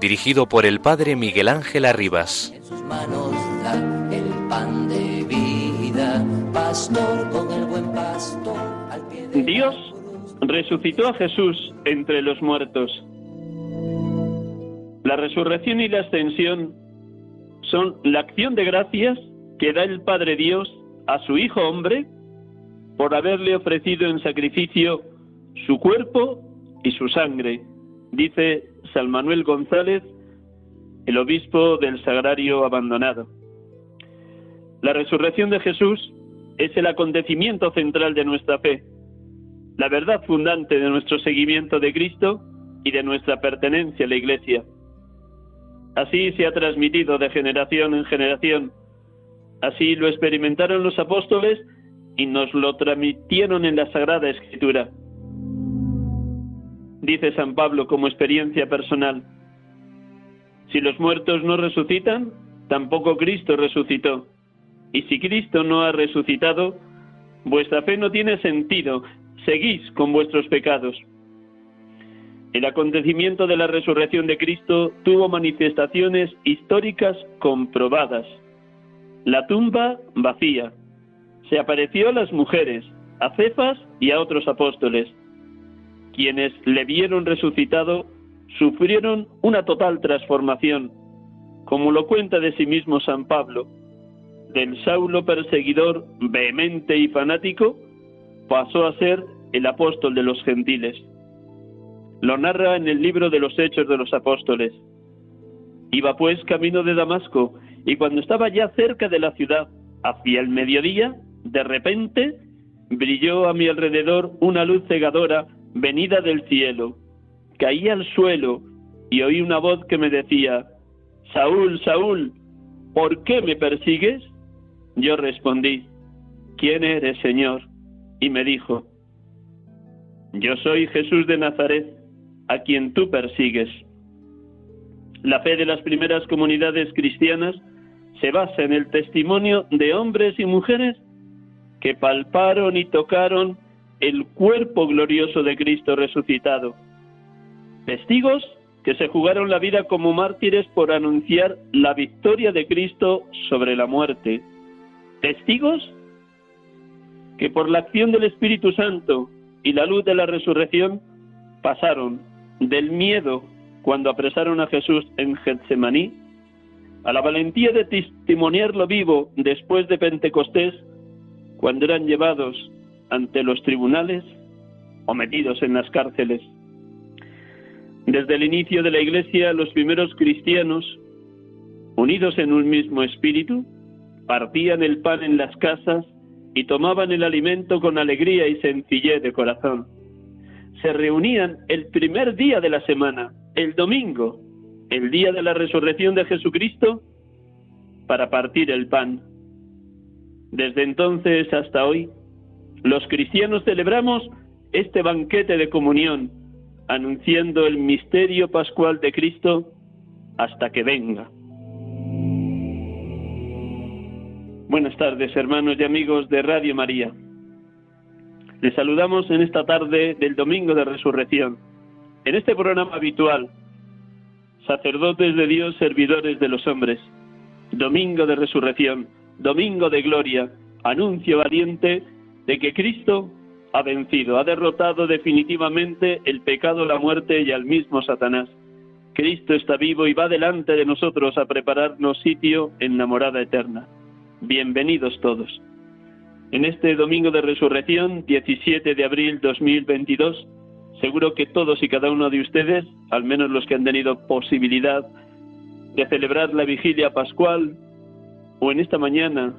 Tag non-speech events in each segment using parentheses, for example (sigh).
dirigido por el Padre Miguel Ángel Arribas. En sus manos da el pan de vida, pastor con el buen pastor al pie de Dios resucitó a Jesús entre los muertos. La resurrección y la ascensión son la acción de gracias que da el Padre Dios a su Hijo hombre por haberle ofrecido en sacrificio su cuerpo y su sangre, dice San Manuel González, el obispo del Sagrario abandonado. La resurrección de Jesús es el acontecimiento central de nuestra fe, la verdad fundante de nuestro seguimiento de Cristo y de nuestra pertenencia a la Iglesia. Así se ha transmitido de generación en generación. Así lo experimentaron los apóstoles y nos lo transmitieron en la Sagrada Escritura. Dice San Pablo como experiencia personal, si los muertos no resucitan, tampoco Cristo resucitó. Y si Cristo no ha resucitado, vuestra fe no tiene sentido, seguís con vuestros pecados. El acontecimiento de la resurrección de Cristo tuvo manifestaciones históricas comprobadas. La tumba vacía. Se apareció a las mujeres, a Cefas y a otros apóstoles. Quienes le vieron resucitado sufrieron una total transformación, como lo cuenta de sí mismo San Pablo. Del Saulo perseguidor, vehemente y fanático, pasó a ser el apóstol de los gentiles. Lo narra en el libro de los Hechos de los Apóstoles. Iba pues camino de Damasco, y cuando estaba ya cerca de la ciudad, hacia el mediodía, de repente brilló a mi alrededor una luz cegadora venida del cielo. Caí al suelo y oí una voz que me decía, Saúl, Saúl, ¿por qué me persigues? Yo respondí, ¿quién eres, Señor? Y me dijo, yo soy Jesús de Nazaret, a quien tú persigues. La fe de las primeras comunidades cristianas se basa en el testimonio de hombres y mujeres que palparon y tocaron el cuerpo glorioso de Cristo resucitado. Testigos que se jugaron la vida como mártires por anunciar la victoria de Cristo sobre la muerte. Testigos que por la acción del Espíritu Santo y la luz de la resurrección pasaron del miedo cuando apresaron a Jesús en Getsemaní a la valentía de testimoniarlo vivo después de Pentecostés cuando eran llevados ante los tribunales o metidos en las cárceles. Desde el inicio de la Iglesia, los primeros cristianos, unidos en un mismo espíritu, partían el pan en las casas y tomaban el alimento con alegría y sencillez de corazón. Se reunían el primer día de la semana, el domingo, el día de la resurrección de Jesucristo, para partir el pan. Desde entonces hasta hoy, los cristianos celebramos este banquete de comunión, anunciando el misterio pascual de Cristo hasta que venga. Buenas tardes, hermanos y amigos de Radio María. Les saludamos en esta tarde del Domingo de Resurrección, en este programa habitual, sacerdotes de Dios, servidores de los hombres, Domingo de Resurrección, Domingo de Gloria, anuncio valiente de que Cristo ha vencido, ha derrotado definitivamente el pecado, la muerte y al mismo Satanás. Cristo está vivo y va delante de nosotros a prepararnos sitio en la morada eterna. Bienvenidos todos. En este domingo de resurrección, 17 de abril 2022, Seguro que todos y cada uno de ustedes, al menos los que han tenido posibilidad de celebrar la vigilia pascual o en esta mañana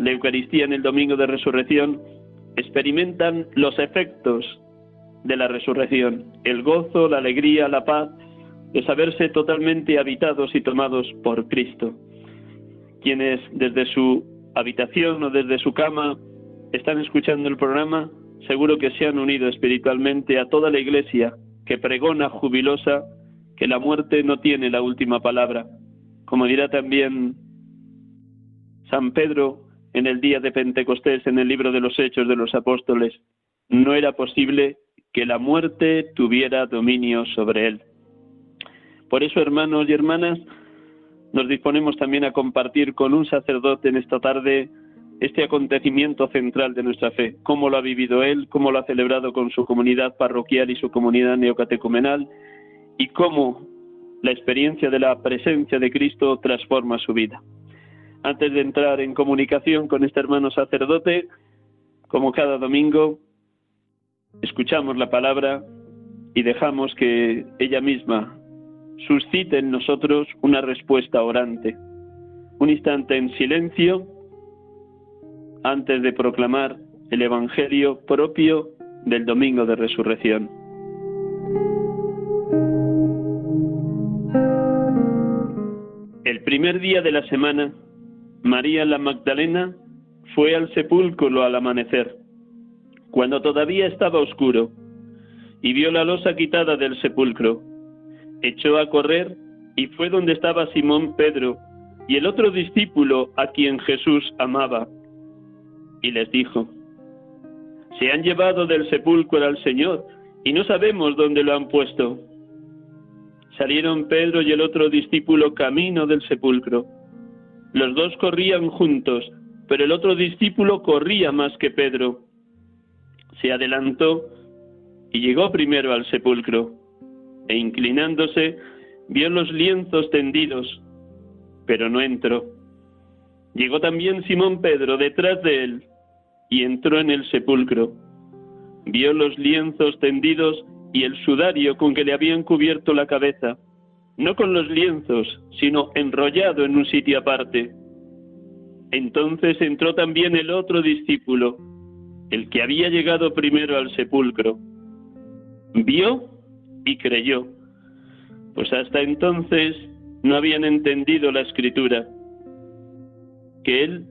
la Eucaristía en el domingo de resurrección, experimentan los efectos de la resurrección, el gozo, la alegría, la paz de saberse totalmente habitados y tomados por Cristo. Quienes desde su habitación o desde su cama están escuchando el programa, seguro que se han unido espiritualmente a toda la iglesia que pregona jubilosa que la muerte no tiene la última palabra. Como dirá también San Pedro en el día de Pentecostés en el libro de los Hechos de los Apóstoles, no era posible que la muerte tuviera dominio sobre él. Por eso, hermanos y hermanas, nos disponemos también a compartir con un sacerdote en esta tarde este acontecimiento central de nuestra fe, cómo lo ha vivido él, cómo lo ha celebrado con su comunidad parroquial y su comunidad neocatecumenal, y cómo la experiencia de la presencia de Cristo transforma su vida. Antes de entrar en comunicación con este hermano sacerdote, como cada domingo, escuchamos la palabra y dejamos que ella misma suscite en nosotros una respuesta orante. Un instante en silencio antes de proclamar el Evangelio propio del Domingo de Resurrección. El primer día de la semana, María la Magdalena fue al sepulcro al amanecer, cuando todavía estaba oscuro, y vio la losa quitada del sepulcro. Echó a correr y fue donde estaba Simón Pedro y el otro discípulo a quien Jesús amaba y les dijo, se han llevado del sepulcro al Señor y no sabemos dónde lo han puesto. Salieron Pedro y el otro discípulo camino del sepulcro. Los dos corrían juntos, pero el otro discípulo corría más que Pedro. Se adelantó y llegó primero al sepulcro, e inclinándose vio los lienzos tendidos, pero no entró. Llegó también Simón Pedro detrás de él y entró en el sepulcro. Vio los lienzos tendidos y el sudario con que le habían cubierto la cabeza, no con los lienzos, sino enrollado en un sitio aparte. Entonces entró también el otro discípulo, el que había llegado primero al sepulcro. Vio y creyó, pues hasta entonces no habían entendido la escritura, que él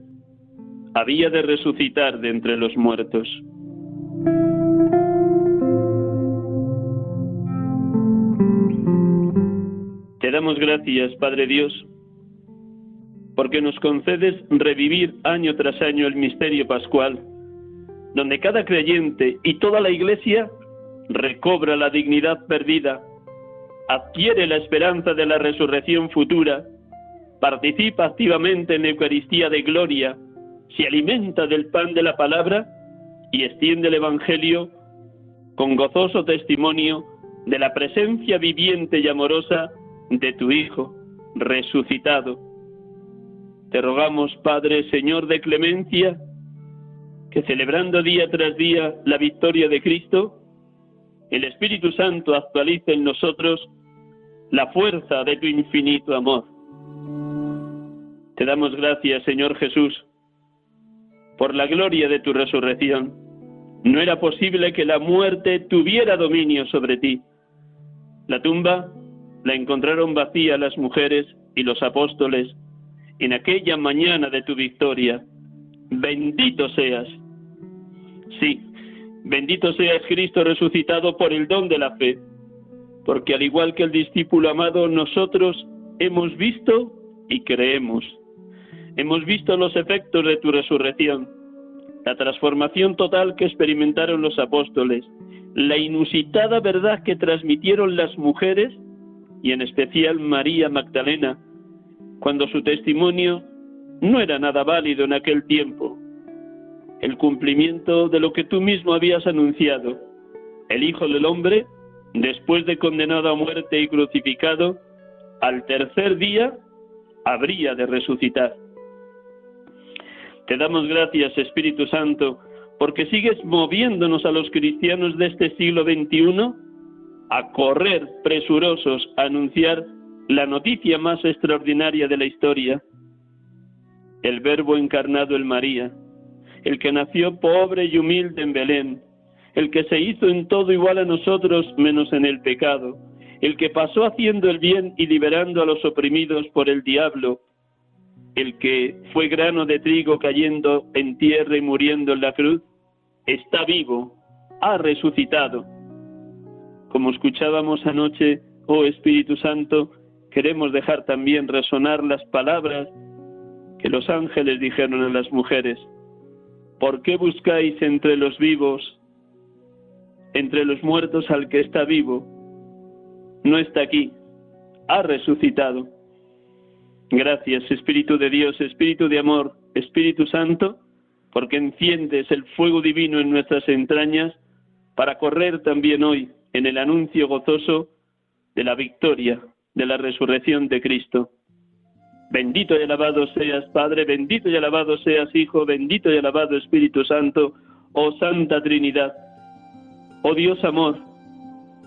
había de resucitar de entre los muertos. Damos gracias, Padre Dios, porque nos concedes revivir año tras año el misterio pascual, donde cada creyente y toda la Iglesia recobra la dignidad perdida, adquiere la esperanza de la resurrección futura, participa activamente en la Eucaristía de gloria, se alimenta del pan de la palabra y extiende el Evangelio con gozoso testimonio de la presencia viviente y amorosa de tu Hijo resucitado. Te rogamos, Padre, Señor de clemencia, que celebrando día tras día la victoria de Cristo, el Espíritu Santo actualice en nosotros la fuerza de tu infinito amor. Te damos gracias, Señor Jesús, por la gloria de tu resurrección. No era posible que la muerte tuviera dominio sobre ti. La tumba la encontraron vacía las mujeres y los apóstoles en aquella mañana de tu victoria. Bendito seas. Sí, bendito seas Cristo resucitado por el don de la fe, porque al igual que el discípulo amado, nosotros hemos visto y creemos. Hemos visto los efectos de tu resurrección, la transformación total que experimentaron los apóstoles, la inusitada verdad que transmitieron las mujeres y en especial María Magdalena, cuando su testimonio no era nada válido en aquel tiempo. El cumplimiento de lo que tú mismo habías anunciado. El Hijo del Hombre, después de condenado a muerte y crucificado, al tercer día habría de resucitar. Te damos gracias, Espíritu Santo, porque sigues moviéndonos a los cristianos de este siglo XXI a correr presurosos a anunciar la noticia más extraordinaria de la historia, el Verbo encarnado en María, el que nació pobre y humilde en Belén, el que se hizo en todo igual a nosotros menos en el pecado, el que pasó haciendo el bien y liberando a los oprimidos por el diablo, el que fue grano de trigo cayendo en tierra y muriendo en la cruz, está vivo, ha resucitado. Como escuchábamos anoche, oh Espíritu Santo, queremos dejar también resonar las palabras que los ángeles dijeron a las mujeres. ¿Por qué buscáis entre los vivos, entre los muertos al que está vivo? No está aquí, ha resucitado. Gracias, Espíritu de Dios, Espíritu de amor, Espíritu Santo, porque enciendes el fuego divino en nuestras entrañas para correr también hoy en el anuncio gozoso de la victoria, de la resurrección de Cristo. Bendito y alabado seas, Padre, bendito y alabado seas, Hijo, bendito y alabado Espíritu Santo, oh Santa Trinidad, oh Dios amor,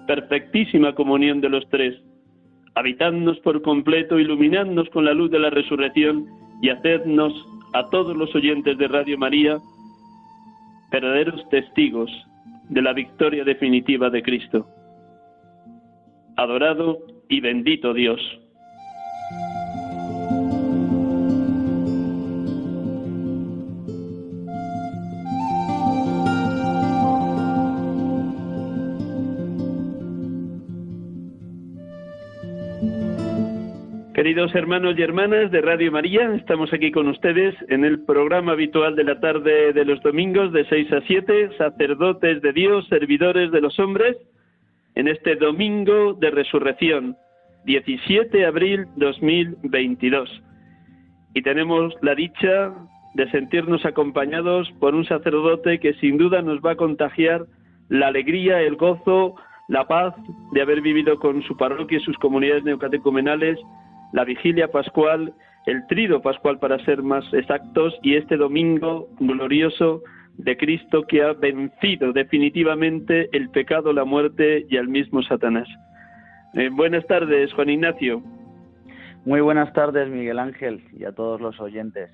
perfectísima comunión de los tres, habitadnos por completo, iluminadnos con la luz de la resurrección y hacednos a todos los oyentes de Radio María verdaderos testigos de la victoria definitiva de Cristo. Adorado y bendito Dios. Queridos hermanos y hermanas de Radio María, estamos aquí con ustedes en el programa habitual de la tarde de los domingos de 6 a 7, sacerdotes de Dios, servidores de los hombres, en este domingo de resurrección, 17 de abril 2022. Y tenemos la dicha de sentirnos acompañados por un sacerdote que sin duda nos va a contagiar la alegría, el gozo, la paz de haber vivido con su parroquia y sus comunidades neocatecumenales la vigilia pascual, el trido pascual para ser más exactos, y este domingo glorioso de Cristo que ha vencido definitivamente el pecado, la muerte y al mismo Satanás. Eh, buenas tardes, Juan Ignacio. Muy buenas tardes, Miguel Ángel, y a todos los oyentes.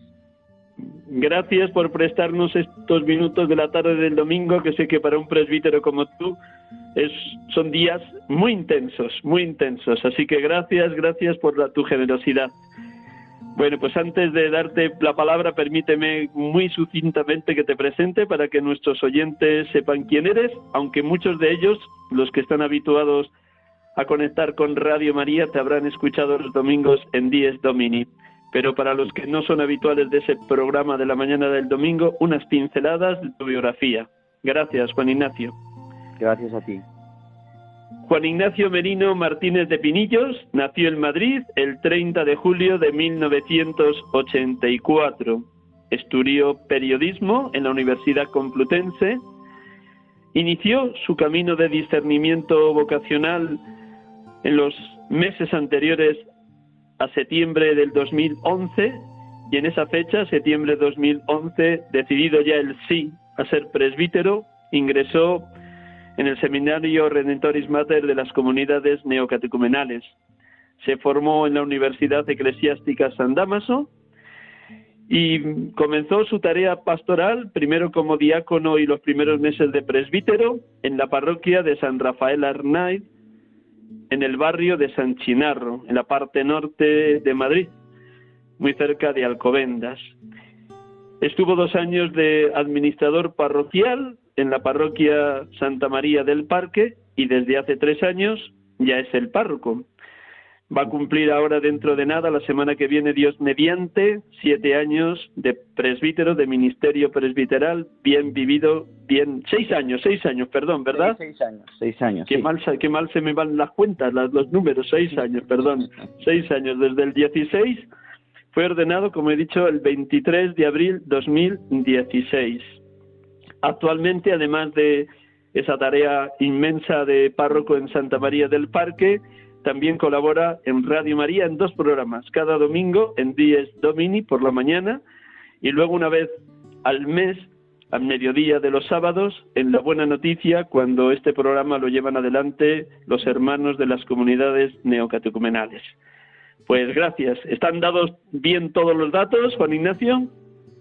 Gracias por prestarnos estos minutos de la tarde del domingo, que sé que para un presbítero como tú son días muy intensos, muy intensos. Así que gracias, gracias por tu generosidad. Bueno, pues antes de darte la palabra, permíteme muy sucintamente que te presente para que nuestros oyentes sepan quién eres, aunque muchos de ellos, los que están habituados a conectar con Radio María, te habrán escuchado los domingos en Dies Domini. Pero para los que no son habituales de ese programa de la mañana del domingo, unas pinceladas de tu biografía. Gracias, Juan Ignacio. Gracias a ti. Juan Ignacio Merino Martínez de Pinillos nació en Madrid el 30 de julio de 1984. Estudió periodismo en la Universidad Complutense. Inició su camino de discernimiento vocacional en los meses anteriores a septiembre del 2011 y en esa fecha, septiembre de 2011, decidido ya el sí a ser presbítero, ingresó en el seminario Redentoris Mater de las comunidades neocatecumenales. Se formó en la Universidad Eclesiástica San Damaso y comenzó su tarea pastoral, primero como diácono y los primeros meses de presbítero, en la parroquia de San Rafael Arnaiz, en el barrio de San Chinarro, en la parte norte de Madrid, muy cerca de Alcobendas. Estuvo dos años de administrador parroquial en la parroquia Santa María del Parque y desde hace tres años ya es el párroco. Va a cumplir ahora dentro de nada, la semana que viene, Dios mediante, siete años de presbítero, de ministerio presbiteral, bien vivido, bien, seis años, seis años, perdón, ¿verdad? Seis, años, seis años. Qué, mal, qué mal se me van las cuentas, los números, seis años, perdón, seis años, desde el 16 fue ordenado, como he dicho, el 23 de abril 2016. Actualmente, además de esa tarea inmensa de párroco en Santa María del Parque, también colabora en Radio María en dos programas, cada domingo en Dies Domini por la mañana y luego una vez al mes al mediodía de los sábados en La Buena Noticia cuando este programa lo llevan adelante los hermanos de las comunidades neocatecumenales. Pues gracias. ¿Están dados bien todos los datos, Juan Ignacio?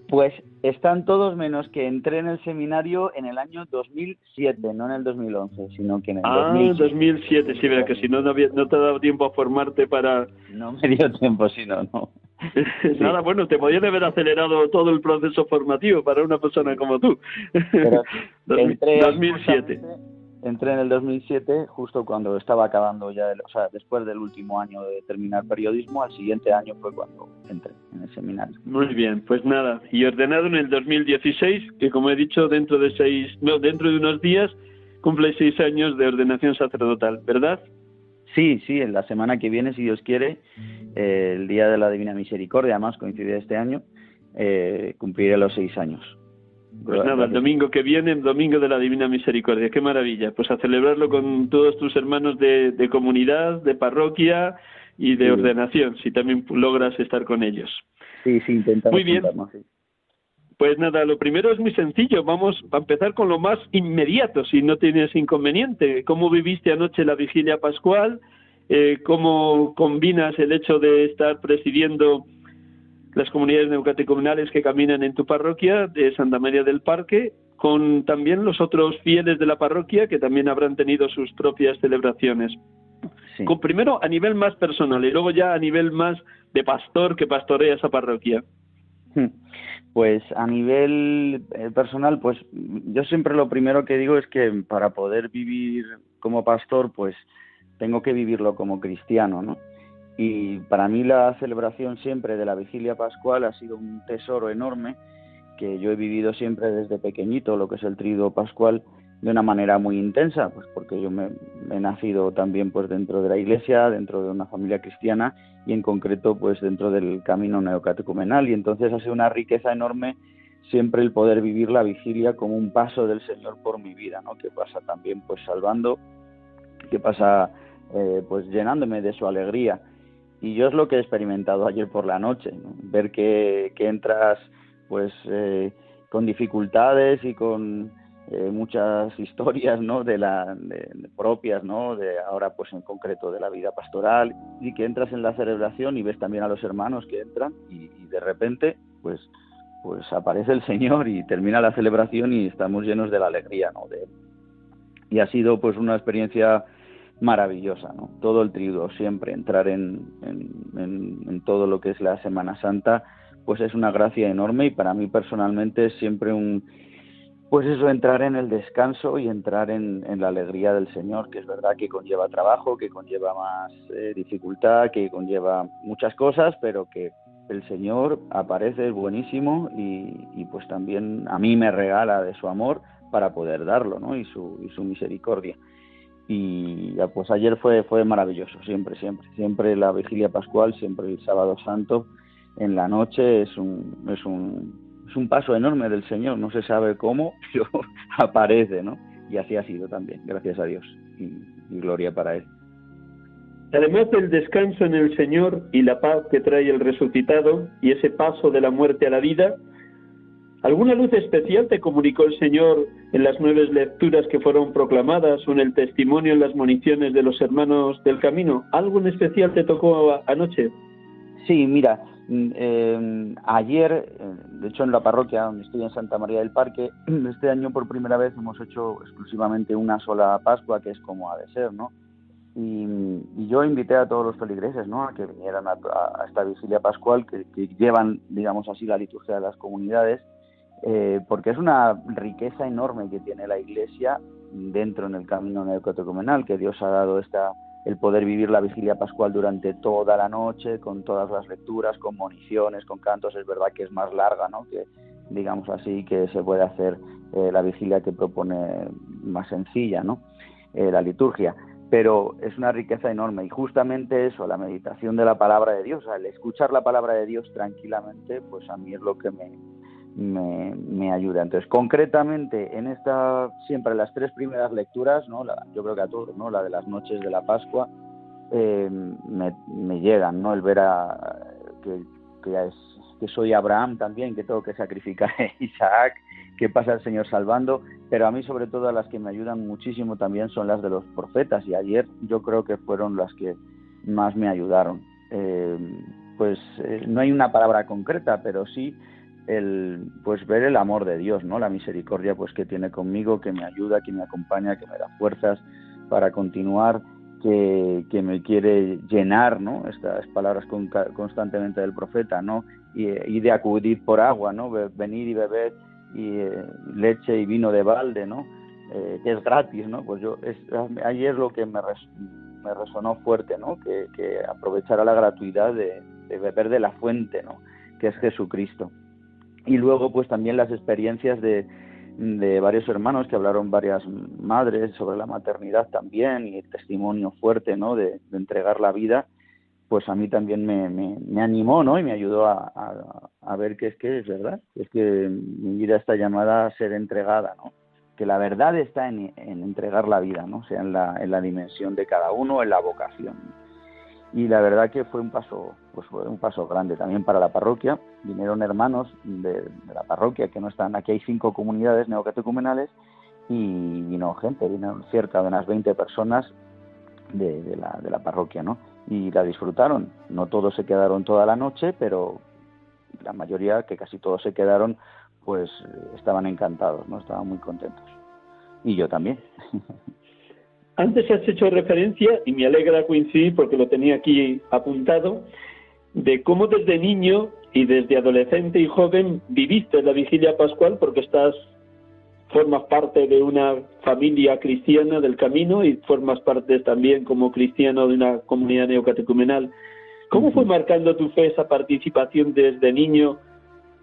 Pues están todos menos que entré en el seminario en el año 2007, no en el 2011, sino que en el ah, 2007. 2007, sí, verá que si no, no, te ha dado tiempo a formarte para... No me dio tiempo, si no, no. (laughs) Nada, bueno, te podían haber acelerado todo el proceso formativo para una persona como tú. Pero (laughs) 2007 entré en el 2007 justo cuando estaba acabando ya, o sea, después del último año de terminar periodismo, al siguiente año fue cuando entré en el seminario. Muy bien, pues nada, y ordenado en el 2016, que como he dicho, dentro de seis, no, dentro de unos días cumple seis años de ordenación sacerdotal, ¿verdad? Sí, sí, en la semana que viene, si Dios quiere, eh, el Día de la Divina Misericordia, además coincide este año, eh, cumpliré los seis años. Pues nada, el domingo que viene, el domingo de la Divina Misericordia, qué maravilla. Pues a celebrarlo con todos tus hermanos de, comunidad, de parroquia y de ordenación, si también logras estar con ellos. Sí, sí, intentamos. Muy bien. Pues nada, lo primero es muy sencillo. Vamos a empezar con lo más inmediato, si no tienes inconveniente. ¿Cómo viviste anoche la vigilia pascual? Eh, ¿Cómo combinas el hecho de estar presidiendo las comunidades neucatecomunales que caminan en tu parroquia de Santa María del Parque, con también los otros fieles de la parroquia que también habrán tenido sus propias celebraciones. Con, primero a nivel más personal y luego ya a nivel más de pastor que pastorea esa parroquia. Hmm. Pues a nivel eh, personal, pues yo siempre lo primero que digo es que para poder vivir como pastor, pues tengo que vivirlo como cristiano, ¿no? Y para mí la celebración siempre de la vigilia pascual ha sido un tesoro enorme que yo he vivido siempre desde pequeñito, lo que es el trido pascual, de una manera muy intensa, pues porque yo me, he nacido también pues dentro de la iglesia, dentro de una familia cristiana y en concreto pues dentro del camino neocatecumenal y entonces ha sido una riqueza enorme siempre el poder vivir la vigilia como un paso del Señor por mi vida, ¿no? Que pasa también pues salvando, que pasa eh, pues llenándome de su alegría y yo es lo que he experimentado ayer por la noche, ver que, entras pues eh, con dificultades y con eh, muchas historias ¿no? de la propias no de ahora pues en concreto de la vida pastoral y que entras en la celebración y ves también a los hermanos que entran y, de repente pues pues aparece el Señor y termina la celebración y estamos llenos de la alegría ¿no? de y ha sido pues una experiencia maravillosa, ¿no? Todo el triduo, siempre entrar en, en, todo lo que es la Semana Santa, pues es una gracia enorme y para mí personalmente es siempre un, pues eso, entrar en el descanso y entrar en, la alegría del Señor, que es verdad que conlleva trabajo, que conlleva más eh, dificultad, que conlleva muchas cosas, pero que el Señor aparece, es buenísimo y, y, pues también a mí me regala de su amor para poder darlo, ¿no? Y su, y su misericordia y pues ayer fue fue maravilloso siempre siempre. Siempre la vigilia pascual siempre el sábado santo en la noche es un es un es un paso enorme del Señor no se sabe cómo (laughs) pero aparece no y así ha sido también gracias a Dios y, y gloria para él. Además del descanso en el Señor y la paz que trae el resucitado y ese paso de la muerte a la vida, ¿Alguna luz especial te comunicó el Señor en las nueve lecturas que fueron proclamadas o en el testimonio en las municiones de los hermanos del camino? ¿Algo en especial te tocó anoche? Sí, mira, mm, em, ayer, eh, de hecho en la parroquia donde estoy en Santa María del Parque, (clears throat) este año por primera vez hemos hecho exclusivamente una sola Pascua, que es como ha de ser, ¿no? Y, yo invité a todos los feligreses, ¿no? A que vinieran a, esta vigilia pascual que, que llevan, digamos así, la liturgia de las comunidades eh, porque es una riqueza enorme que tiene la Iglesia dentro en el camino neocatecumenal, que Dios ha dado esta, el poder vivir la vigilia pascual durante toda la noche, con todas las lecturas, con moniciones, con cantos, es verdad que es más larga, ¿no? que digamos así, que se puede hacer eh, la vigilia que propone más sencilla, ¿no? Eh, la liturgia. Pero es una riqueza enorme y justamente eso, la meditación de la palabra de Dios, al escuchar la palabra de Dios tranquilamente, pues a mí es lo que me, me, ayuda. Entonces, concretamente, en esta, siempre las tres primeras lecturas, ¿no? yo creo que a todos, ¿no? La de las noches de la Pascua, eh, me, llegan, ¿no? El ver que, que, es, que soy Abraham también, que tengo que sacrificar a (laughs) Isaac, que pasa el Señor salvando, pero a mí sobre todo las que me ayudan muchísimo también son las de los profetas y ayer yo creo que fueron las que más me ayudaron. Eh, pues eh, no hay una palabra concreta, pero sí el pues ver el amor de Dios, ¿no? La misericordia pues que tiene conmigo, que me ayuda, que me acompaña, que me da fuerzas para continuar, que, que me quiere llenar, ¿no? Estas palabras constantemente del profeta, ¿no? Y, de acudir por agua, ¿no? Venir y beber y eh, leche y vino de balde, ¿no? Eh, que es gratis, ¿no? Pues yo, es, ahí lo que me, me resonó fuerte, ¿no? Que, que aprovechara la gratuidad de, de, beber de la fuente, ¿no? Que es Jesucristo. Y luego, pues también las experiencias de, de varios hermanos que hablaron varias madres sobre la maternidad también y el testimonio fuerte, ¿no? De, entregar la vida pues a mí también me, me, animó, ¿no? Y me ayudó a, a, ver que es que es verdad, es que mi vida está llamada a ser entregada, ¿no? Que la verdad está en, en entregar la vida, ¿no? sea, en la, en la dimensión de cada uno, en la vocación. Y la verdad que fue un paso, pues fue un paso grande también para la parroquia. Vinieron hermanos de, la parroquia que no están, aquí hay cinco comunidades neocatecumenales y vino gente, vino cerca de unas 20 personas de, la, de la parroquia, ¿no? y la disfrutaron. No todos se quedaron toda la noche, pero la mayoría, que casi todos se quedaron, pues estaban encantados, ¿no? Estaban muy contentos. Y yo también. (laughs) Antes has hecho referencia, y me alegra coincidir porque lo tenía aquí apuntado, de cómo desde niño y desde adolescente y joven viviste la vigilia pascual porque estás formas parte de una familia cristiana del camino y formas parte también como cristiano de una comunidad neocatecumenal. ¿Cómo fue marcando tu fe esa participación desde niño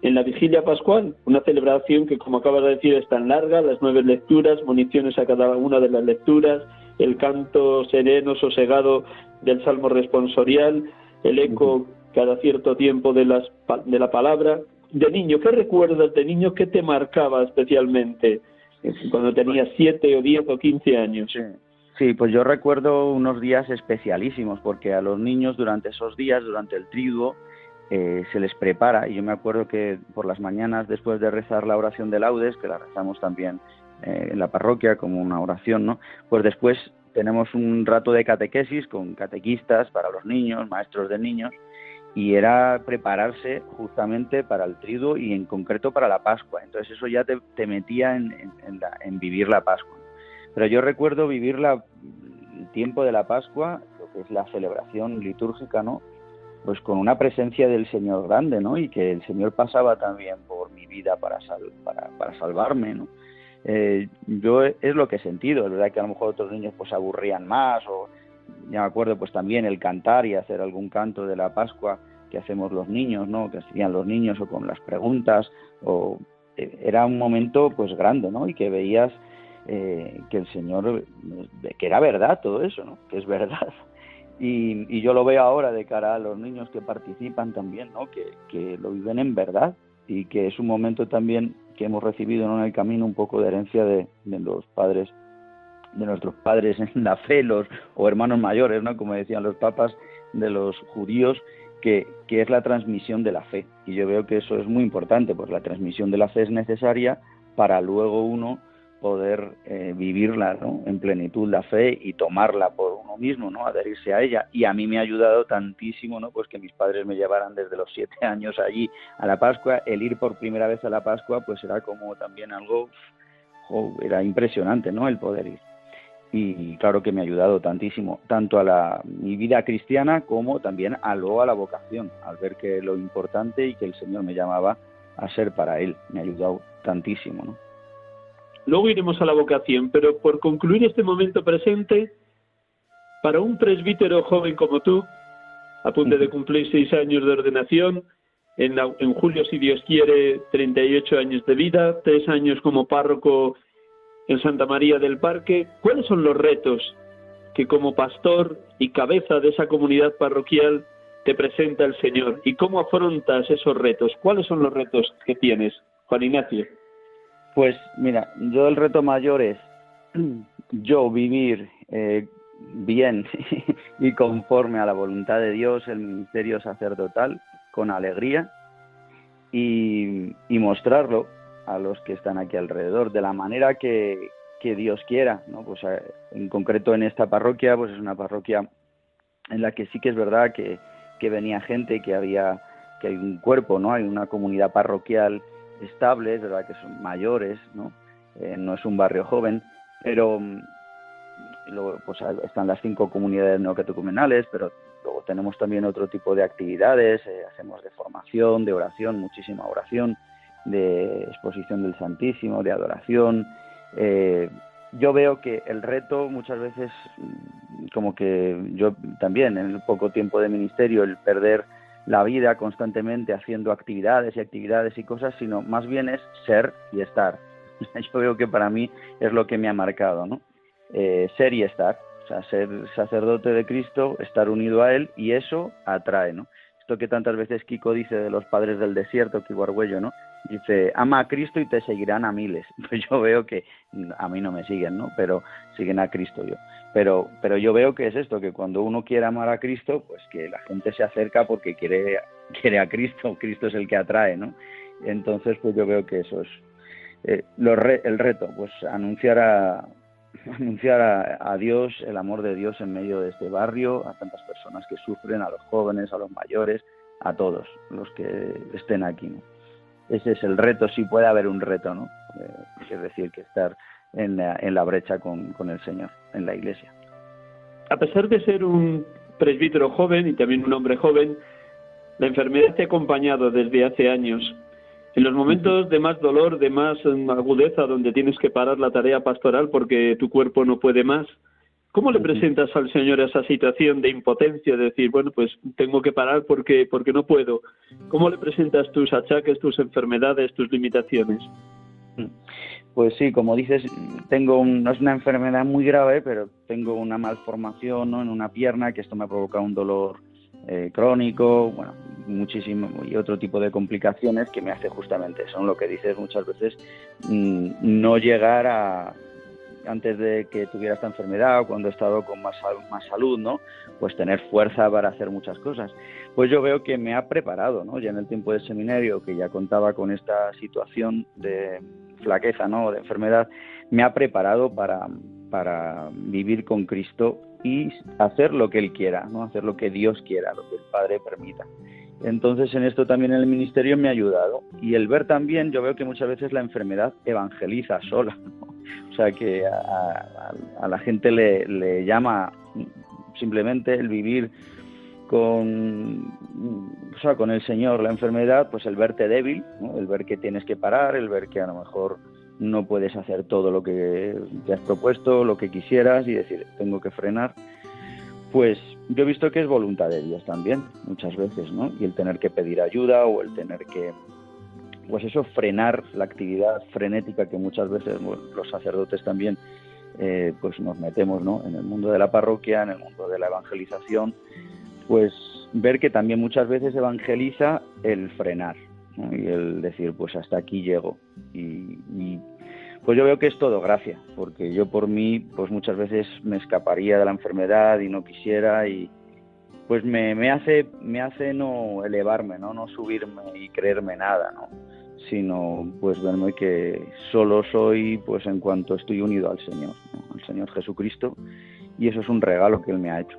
en la vigilia pascual? Una celebración que, como acabas de decir, es tan larga, las nueve lecturas, municiones a cada una de las lecturas, el canto sereno, sosegado del salmo responsorial, el eco cada cierto tiempo de, las, de la palabra de niño, ¿qué recuerdas de niño que te marcaba especialmente cuando tenías siete o diez o quince años? Sí. pues yo recuerdo unos días especialísimos porque a los niños durante esos días, durante el triduo, eh, se les prepara y yo me acuerdo que por las mañanas después de rezar la oración de laudes, que la rezamos también eh, en la parroquia como una oración, ¿no? Pues después tenemos un rato de catequesis con catequistas para los niños, maestros de niños, y era prepararse justamente para el triduo y en concreto para la Pascua. Entonces eso ya te, metía en, vivir la Pascua. Pero yo recuerdo vivir la, el tiempo de la Pascua, lo que es la celebración litúrgica, ¿no? Pues con una presencia del Señor grande, ¿no? Y que el Señor pasaba también por mi vida para, para, para salvarme. Eh, yo es lo que he sentido, es verdad que a lo mejor otros niños pues aburrían más o ya me acuerdo pues también el cantar y hacer algún canto de la Pascua que hacemos los niños, ¿no? Que hacían los niños o con las preguntas o eh, era un momento pues grande, ¿no? Y que veías eh, que el Señor que era verdad todo eso, ¿no? Que es verdad. (laughs) Y, y, yo lo veo ahora de cara a los niños que participan también, ¿no? Que, que lo viven en verdad y que es un momento también que hemos recibido en el camino un poco de herencia de, de los padres de nuestros padres en la fe, los, o hermanos mayores, ¿no? Como decían los papas de los judíos, que, que, es la transmisión de la fe. Y yo veo que eso es muy importante, porque la transmisión de la fe es necesaria para luego uno poder eh, vivirla ¿no? en plenitud la fe y tomarla por uno mismo, ¿no? adherirse a ella. Y a mí me ha ayudado tantísimo, ¿no? pues que mis padres me llevaran desde los siete (laughs) años allí a la Pascua. El ir por primera vez a la Pascua, pues era como también algo, era impresionante, ¿no? El poder ir y claro que me ha ayudado tantísimo, tanto a la, mi vida cristiana como también a luego a la vocación, al ver que lo importante y que el Señor me llamaba a ser para Él, me ha ayudado tantísimo. ¿no? Luego iremos a la vocación, pero por concluir este momento presente, para un presbítero joven como tú, a punto de cumplir seis años de ordenación, en, en julio, si Dios quiere, 38 años de vida, tres años como párroco en Santa María del Parque, ¿cuáles son los retos que como pastor y cabeza de esa comunidad parroquial te presenta el Señor? ¿Y cómo afrontas esos retos? ¿Cuáles son los retos que tienes, Juan Ignacio? Pues mira, yo el reto mayor es (clears throat) yo vivir eh, bien (laughs) y conforme a la voluntad de Dios, el ministerio sacerdotal, con alegría y, mostrarlo a los que están aquí alrededor, de la manera que, que Dios quiera, ¿no? Pues eh, en concreto en esta parroquia, pues es una parroquia en la que sí que es verdad que, que venía gente, que había, que hay un cuerpo, ¿no? Hay una comunidad parroquial estable, es verdad que son mayores, ¿no? Eh, no es un barrio joven, pero mm, luego pues están las cinco comunidades neocatecumenales, pero luego tenemos también otro tipo de actividades, eh, hacemos de formación, de oración, muchísima oración, de exposición del Santísimo, de adoración. Eh, yo veo que el reto muchas veces, mm, como que yo también en el poco tiempo de ministerio, el perder la vida constantemente haciendo actividades y actividades y cosas, sino más bien es ser y estar. (laughs) Yo veo que para mí es lo que me ha marcado, ¿no? Eh, ser y estar, o sea, ser sacerdote de Cristo, estar unido a Él y eso atrae, ¿no? Esto que tantas veces Kiko dice de los padres del desierto, Kiko Argüello, ¿no? Dice, ama a Cristo y te seguirán a miles. (laughs) Pues yo veo que a mí no me siguen, ¿no? Pero siguen a Cristo yo. Pero, pero yo veo que es esto, que cuando uno quiere amar a Cristo, pues que la gente se acerca porque quiere, quiere a Cristo, (laughs) Cristo es el que atrae, ¿no? Entonces, pues yo veo que eso es eh, el reto, pues anunciar a, (laughs) anunciar a, Dios, el amor de Dios en medio de este barrio, a tantas personas que sufren, a los jóvenes, a los mayores, a todos los que estén aquí. ¿no? Ese es el reto, si puede haber un reto, ¿no? Eh, es decir, que estar en la, en la brecha con, con el Señor, en la iglesia. A pesar de ser un presbítero joven y también un hombre joven, la enfermedad te ha acompañado desde hace años. En los momentos de más dolor, de más agudeza, donde tienes que parar la tarea pastoral porque tu cuerpo no puede más, ¿cómo le presentas al Señor esa situación de impotencia, de decir, bueno, pues tengo que parar porque, porque no puedo? ¿Cómo le presentas tus achaques, tus enfermedades, tus limitaciones? Pues sí, como dices, tengo no es una enfermedad muy grave, pero tengo una malformación ¿no? en una pierna que esto me ha provocado un dolor eh, crónico, bueno, muchísimo y otro tipo de complicaciones que me hace justamente eso, lo que dices muchas veces, mm, no llegar a antes de que tuviera esta enfermedad o cuando he estado con más, más salud, ¿no? Pues tener fuerza para hacer muchas cosas. Pues yo veo que me ha preparado, ¿no? Ya en el tiempo del seminario, que ya contaba con esta situación de flaqueza, ¿no? De enfermedad, me ha preparado para, para vivir con Cristo y hacer lo que Él quiera, ¿no? hacer lo que Dios quiera, lo que el Padre permita. Entonces en esto también el ministerio me ha ayudado. Y el ver también, yo veo que muchas veces la enfermedad evangeliza sola. O sea que a, la gente le, llama simplemente el vivir con, o sea, con el Señor la enfermedad, pues el verte débil, el ver que tienes que parar, el ver que a lo mejor no puedes hacer todo lo que te has propuesto, lo que quisieras y decir, tengo que frenar, pues yo he visto que es voluntad de Dios también, muchas veces, ¿no? Y el tener que pedir ayuda o el tener que, pues eso, frenar la actividad frenética que muchas veces los sacerdotes también, eh, pues nos metemos, ¿no? En el mundo de la parroquia, en el mundo de la evangelización, pues ver que también muchas veces evangeliza el frenar, y el decir, pues hasta aquí llego. Y, pues yo veo que es todo gracia, porque yo por mí, pues muchas veces me escaparía de la enfermedad y no quisiera y pues me, me hace me hace no elevarme, no no subirme y creerme nada, ¿no? sino pues verme que solo soy pues en cuanto estoy unido al Señor, al Señor Jesucristo y eso es un regalo que él me ha hecho.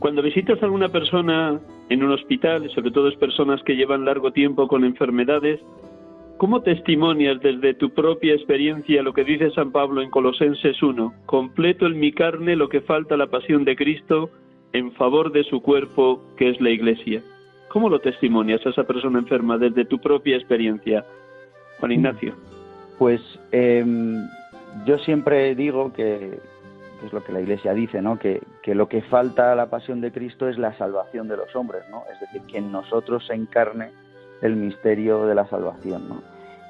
Cuando visitas a alguna persona en un hospital, sobre todo es personas que llevan largo tiempo con enfermedades, ¿cómo testimonias desde tu propia experiencia lo que dice San Pablo en Colosenses 1? Completo en mi carne lo que falta la pasión de Cristo en favor de su cuerpo, que es la Iglesia. ¿Cómo lo testimonias a esa persona enferma desde tu propia experiencia, Juan Ignacio? Pues em, yo siempre digo que, que es lo que la Iglesia dice, ¿no? Que, que, lo que falta a la pasión de Cristo es la salvación de los hombres, ¿no? Es decir, que en nosotros se encarne el misterio de la salvación, ¿no?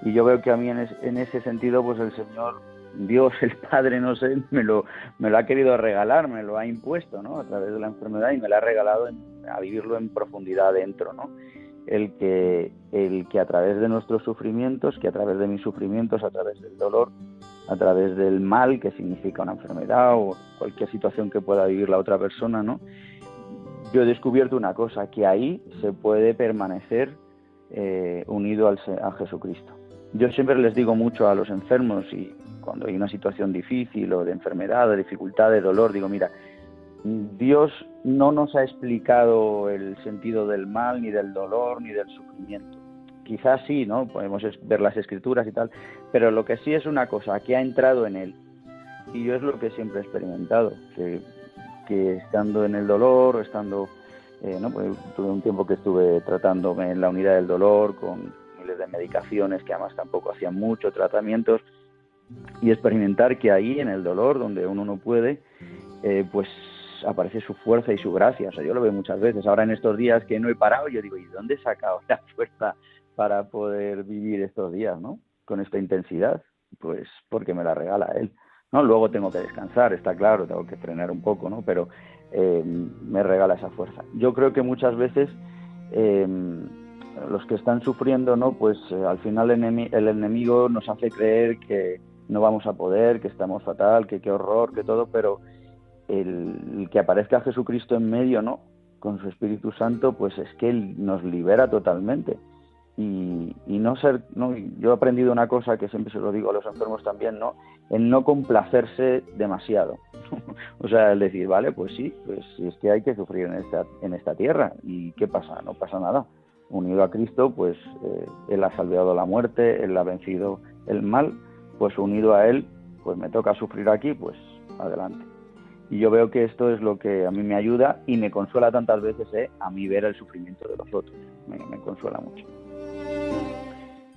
Y yo veo que a mí en, en ese sentido, pues el Señor, Dios, el Padre, no sé, me lo, me lo ha querido regalar, me lo ha impuesto, ¿no? A través de la enfermedad y me lo ha regalado a vivirlo en profundidad dentro, ¿no? El que, el que a través de nuestros sufrimientos, que a través de mis sufrimientos, a través del dolor, a través del mal que significa una enfermedad o cualquier situación que pueda vivir la otra persona, ¿no? Yo he descubierto una cosa, que ahí se puede permanecer eh, unido al, a Jesucristo. Yo siempre les digo mucho a los enfermos y cuando hay una situación difícil o de enfermedad, de dificultad, de dolor, digo, mira, Dios no nos ha explicado el sentido del mal, ni del dolor, ni del sufrimiento. Quizás sí, ¿no? Podemos ver las escrituras y tal, pero lo que sí es una cosa, que ha entrado en él. Y yo es lo que siempre he experimentado, que, que estando en el dolor, o estando, eh, ¿no? Pues tuve un tiempo que estuve tratándome en la unidad del dolor con miles de medicaciones que además tampoco hacían mucho, tratamientos, y experimentar que ahí en el dolor, donde uno no puede, eh, pues aparece su fuerza y su gracia. O sea, yo lo veo muchas veces. Ahora en estos días que no he parado, yo digo, ¿y dónde he sacado la (laughs) fuerza para poder vivir estos días, ¿no? Con esta intensidad. Pues porque me la regala él. ¿no? Luego tengo que descansar, está claro, tengo que frenar un poco, ¿no? Pero eh, me regala esa fuerza. Yo creo que muchas veces eh, los que están sufriendo, ¿no? Pues eh, al final el, enemigo nos hace creer que no vamos a poder, que estamos fatal, que qué horror, que todo, pero el, que aparezca Jesucristo en medio, ¿no? Con su Espíritu Santo, pues es que Él nos libera totalmente. Y, no ser, ¿no? yo he aprendido una cosa que siempre se lo digo a los enfermos también, ¿no? En no complacerse demasiado. (laughs) o sea, el decir, vale, pues sí, pues es que hay que sufrir en esta, en esta tierra. ¿Y qué pasa? No pasa nada. Unido a Cristo, pues eh, Él ha salvado la muerte, Él ha vencido el mal, pues unido a Él, pues me toca sufrir aquí, pues adelante. Y yo veo que esto es lo que a mí me ayuda y me consuela tantas veces ¿eh? a mí ver el sufrimiento de los otros. Me, consuela mucho.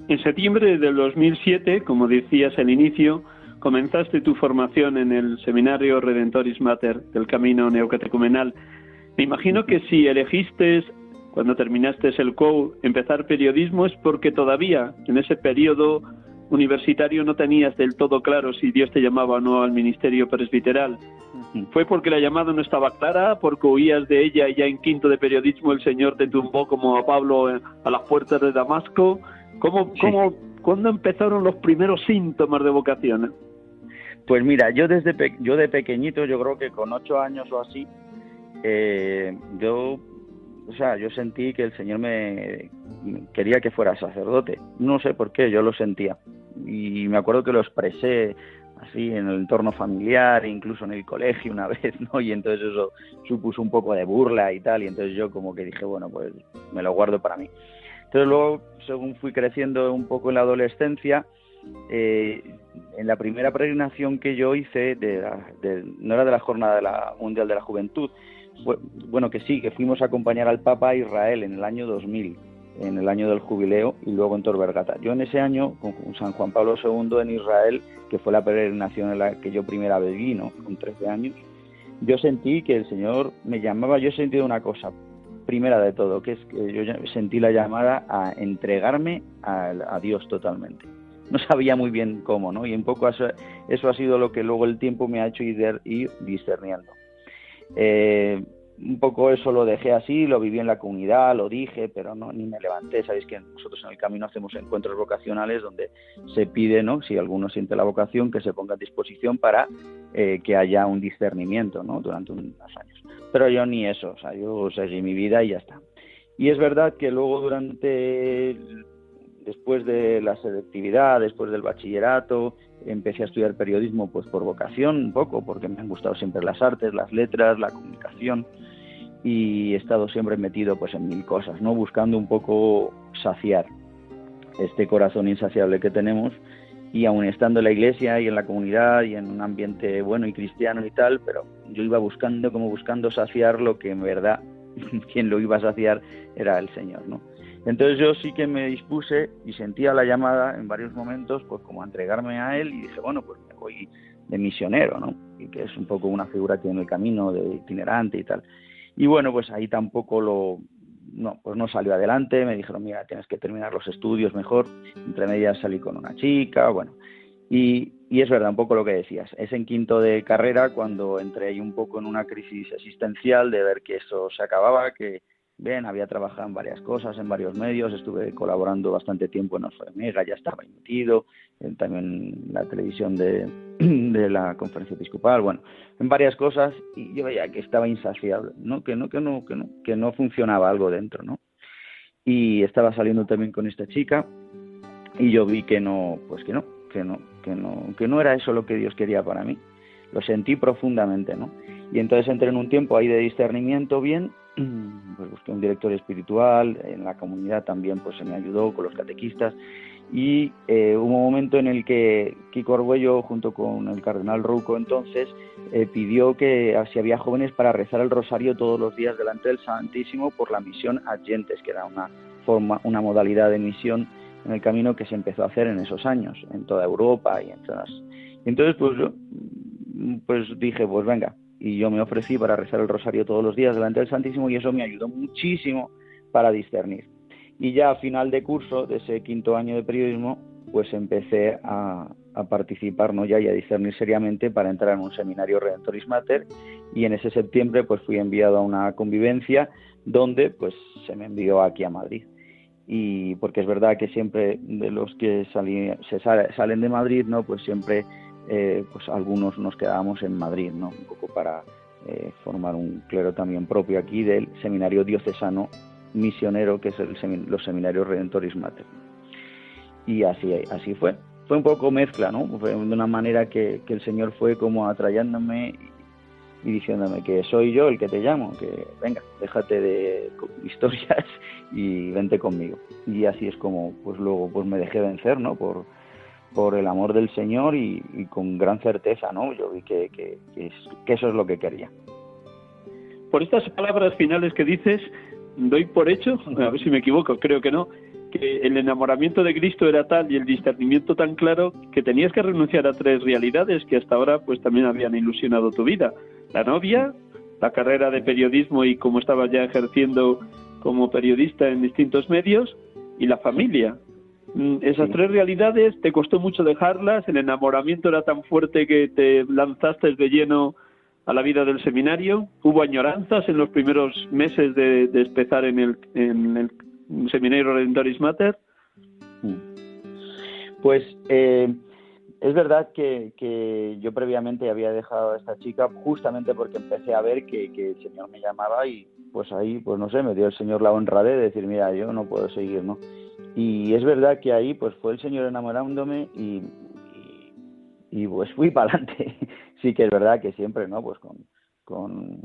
En septiembre del 2007, como decías al inicio, comenzaste tu formación en el seminario Redentoris Mater del Camino Neocatecumenal. Me imagino que si elegiste, cuando terminaste el COU, empezar periodismo es porque todavía en ese periodo universitario no tenías del todo claro si Dios te llamaba o no al ministerio presbiteral. ¿Fue porque la llamada no estaba clara, porque huías de ella y ya en quinto de periodismo el Señor te tumbó como a Pablo a las puertas de Damasco? ¿Cómo, cómo, ¿Cuándo empezaron los primeros síntomas de vocación? Pues mira, yo desde yo de pequeñito, yo creo que con ocho años o así, eh, yo o sea, yo sentí que el Señor me quería que fuera sacerdote. No sé por qué, yo lo sentía. Y me acuerdo que lo expresé así en el entorno familiar, incluso en el colegio una (laughs) vez, ¿no? Y entonces eso supuso un poco de burla y tal, y entonces yo como que dije, bueno, pues me lo guardo para mí. Entonces luego, según fui creciendo un poco en la adolescencia, eh, en la primera peregrinación que yo hice, de, no era de la Jornada de la Mundial de la Juventud, bueno, que sí, que fuimos a acompañar al Papa a Israel en el año 2000, en el año del jubileo, y luego en Torbergata. Yo en ese año, con San Juan Pablo II en Israel, que fue la peregrinación en la que yo primera vez Con 13 años, yo sentí que el Señor me llamaba, yo he sentido una cosa, primera de todo, que es que yo sentí la llamada a entregarme a, Dios totalmente. No sabía muy bien cómo, ¿no? Y un poco eso, ha sido lo que luego el tiempo me ha hecho ir, ir discerniendo. Eh, un poco eso lo dejé así, lo viví en la comunidad, lo dije, pero no ni me levanté. Sabéis que nosotros en el camino hacemos encuentros vocacionales donde se pide, ¿no? Si alguno siente la vocación, que se ponga a disposición para eh, que haya un discernimiento, ¿no? Durante unos años. Pero yo ni eso, o sea, yo seguí mi vida y ya está. Y es verdad que luego durante, después de la selectividad, después del bachillerato, empecé a estudiar periodismo pues por vocación un poco, porque me han gustado siempre las artes, las letras, la comunicación y he estado siempre metido pues en mil cosas, ¿no? Buscando un poco saciar este corazón insaciable que tenemos y aún estando en la iglesia y en la comunidad y en un ambiente bueno y cristiano y tal, pero yo iba buscando como buscando saciar lo que en verdad (laughs) quien lo iba a saciar era el Señor, ¿no? Entonces yo sí que me dispuse y sentía la llamada en varios momentos, pues como a entregarme a él y dije, bueno, pues me voy de misionero, ¿no? Y que es un poco una figura que en el camino de itinerante y tal. Y bueno, pues ahí tampoco lo, no, pues no salió adelante, me dijeron, mira, tienes que terminar los estudios mejor, entre medias salí con una chica, bueno, y, y, es verdad, un poco lo que decías, es en quinto de carrera cuando entré ahí un poco en una crisis existencial de ver que eso se acababa, que, Bien, había trabajado en varias cosas, en varios medios, estuve colaborando bastante tiempo en Mega, ya estaba metido, también en la televisión de, (clears throat) de, la conferencia episcopal, bueno, en varias cosas, y yo veía que estaba insaciable, ¿no? Que no, que no, que no, que no funcionaba algo dentro, ¿no? y estaba saliendo también con esta chica y yo vi que no, pues que no, que no, que no, que no era eso lo que Dios quería para mí. Lo sentí profundamente, ¿no? Y entonces entré en un tiempo ahí de discernimiento bien, pues busqué un director espiritual, en la comunidad también pues se me ayudó con los catequistas y eh, hubo un momento en el que Kiko Arguello junto con el cardenal Rouco entonces eh, pidió que si había jóvenes para rezar el rosario todos los días delante del Santísimo por la misión Agentes, que era una forma, una modalidad de misión en el camino que se empezó a hacer en esos años, en toda Europa y en. Y entonces pues yo pues dije, pues venga, y yo me ofrecí para rezar el rosario todos los días delante del Santísimo y eso me ayudó muchísimo para discernir. Y ya a final de curso, de ese quinto año de periodismo, pues empecé a, participar ¿no? ya y a discernir seriamente para entrar en un seminario Redentoris Mater y en ese septiembre pues fui enviado a una convivencia donde pues se me envió aquí a Madrid y porque es verdad que siempre de los que se salen de Madrid no pues siempre eh, pues algunos nos quedábamos en Madrid no un poco para eh, formar un clero también propio aquí del seminario diocesano misionero que es el los seminarios Redentoris Mater. Y así, así fue. Fue un poco mezcla, ¿no? De una manera que, el Señor fue como atrayéndome y, diciéndome que soy yo el que te llamo, que venga, déjate de (laughs) historias y vente conmigo. Y así es como pues luego pues me dejé vencer, ¿no? Por, por el amor del Señor y, con gran certeza, ¿no? Yo vi que, que, eso es lo que quería. Por estas palabras finales que dices, doy por hecho, (laughs) a ver si me equivoco, creo que no, que el enamoramiento de Cristo era tal y el discernimiento tan claro que tenías que renunciar a tres realidades que hasta ahora pues también habían ilusionado tu vida. La novia, la carrera de periodismo y cómo estabas ya ejerciendo como periodista en distintos medios y la familia. Mm, esas tres realidades te costó mucho dejarlas, el enamoramiento era tan fuerte que te lanzaste de lleno a la vida del seminario? ¿Hubo añoranzas en los primeros meses de, empezar en el, en el seminario Redentoris Mater? Mm. Pues eh, es verdad que, que, yo previamente había dejado a esta chica justamente porque empecé a ver que, que, el Señor me llamaba y pues ahí, pues no sé, me dio el Señor la honra de decir, mira, yo no puedo seguir, ¿no? Y es verdad que ahí pues fue el Señor enamorándome y, pues fui (laughs) para adelante. sí que es verdad que siempre, ¿no? Pues con, con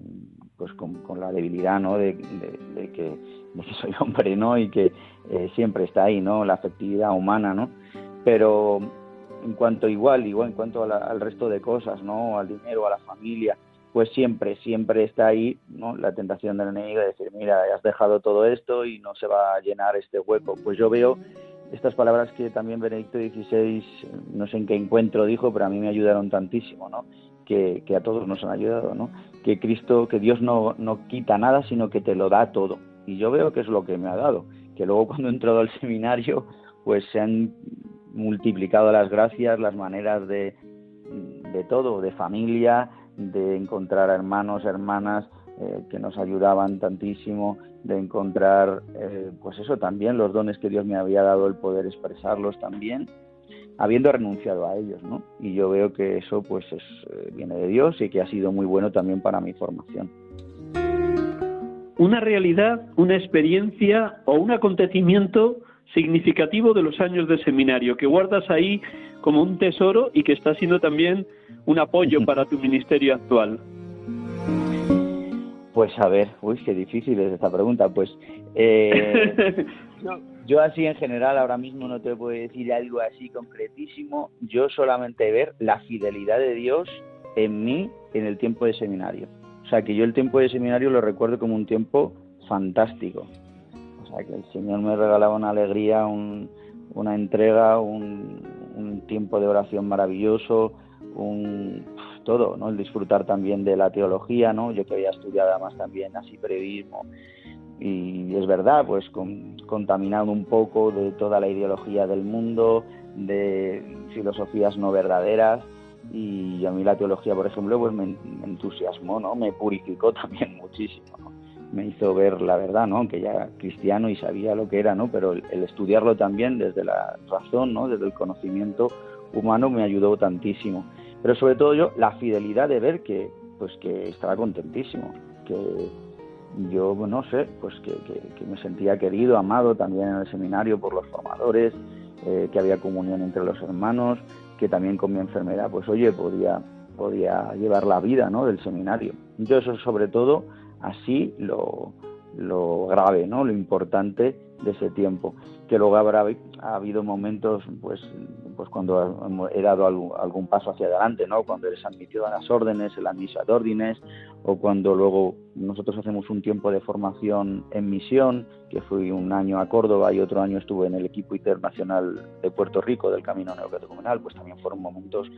pues con, la debilidad, ¿no? De, que, soy hombre, ¿no? Y que eh, siempre está ahí, ¿no? La afectividad humana, ¿no? Pero en cuanto igual, igual en cuanto al resto de cosas, ¿no? Al dinero, a la familia, pues siempre, siempre está ahí, ¿no? La tentación del enemigo de decir, mira, has dejado todo esto y no se va a llenar este hueco. Pues yo veo estas palabras que también Benedicto XVI, no sé en qué encuentro dijo, pero a mí me ayudaron tantísimo, ¿no? Que, a todos nos han ayudado, ¿no? Que Cristo, que Dios no, no quita nada, sino que te lo da todo. Y yo veo que es lo que me ha dado, que luego cuando he entrado al seminario, pues se han multiplicado las gracias, las maneras de, de todo, de familia, de encontrar hermanos, hermanas eh, que nos ayudaban tantísimo, de encontrar, eh, pues eso también, los dones que Dios me había dado, el poder expresarlos también, habiendo renunciado a ellos, ¿no? Y yo veo que eso, pues, es, eh, viene de Dios y que ha sido muy bueno también para mi formación. Una realidad, una experiencia o un acontecimiento significativo de los años de seminario que guardas ahí como un tesoro y que está siendo también un apoyo (laughs) para tu ministerio actual. Pues a ver, uy, qué difícil es esta pregunta. Pues eh, (laughs) yo, así en general ahora mismo no te puedo decir algo así concretísimo. Yo solamente ver la fidelidad de Dios en mí en el tiempo de seminario. O sea, que yo el tiempo de seminario lo recuerdo como un tiempo fantástico. O sea, que el Señor me regalaba una alegría, una entrega, un, un tiempo de oración maravilloso, un todo, ¿no? El disfrutar también de la teología, ¿no? Yo que había estudiado además también así periodismo y es verdad, pues con, contaminado un poco de toda la ideología del mundo, de filosofías no verdaderas y a mí la teología, por ejemplo, pues me, entusiasmó, ¿no? Me purificó (laughs) también muchísimo, Me hizo ver la verdad, ¿no? Aunque ya cristiano y sabía lo que era, ¿no? Pero el, estudiarlo también desde la razón, ¿no? Desde el conocimiento humano me ayudó tantísimo pero sobre todo yo la fidelidad de ver que pues que estaba contentísimo que yo no sé, pues que, me sentía querido, amado también en el seminario por los formadores, eh, que había comunión entre los hermanos, que también con mi enfermedad, pues oye, podía, podía llevar la vida ¿no? del seminario. Entonces, sobre todo, así lo, lo grave, ¿no? lo importante de ese tiempo. Que luego habrá ha habido momentos, pues, pues cuando he dado algún, paso hacia adelante, ¿no? Cuando eres admitido a las órdenes, en la misa de órdenes, o cuando luego nosotros hacemos un tiempo de formación en misión, que fui un año a Córdoba y otro año estuve en el equipo internacional de Puerto Rico del Camino Neocatecumenal, pues también fueron momentos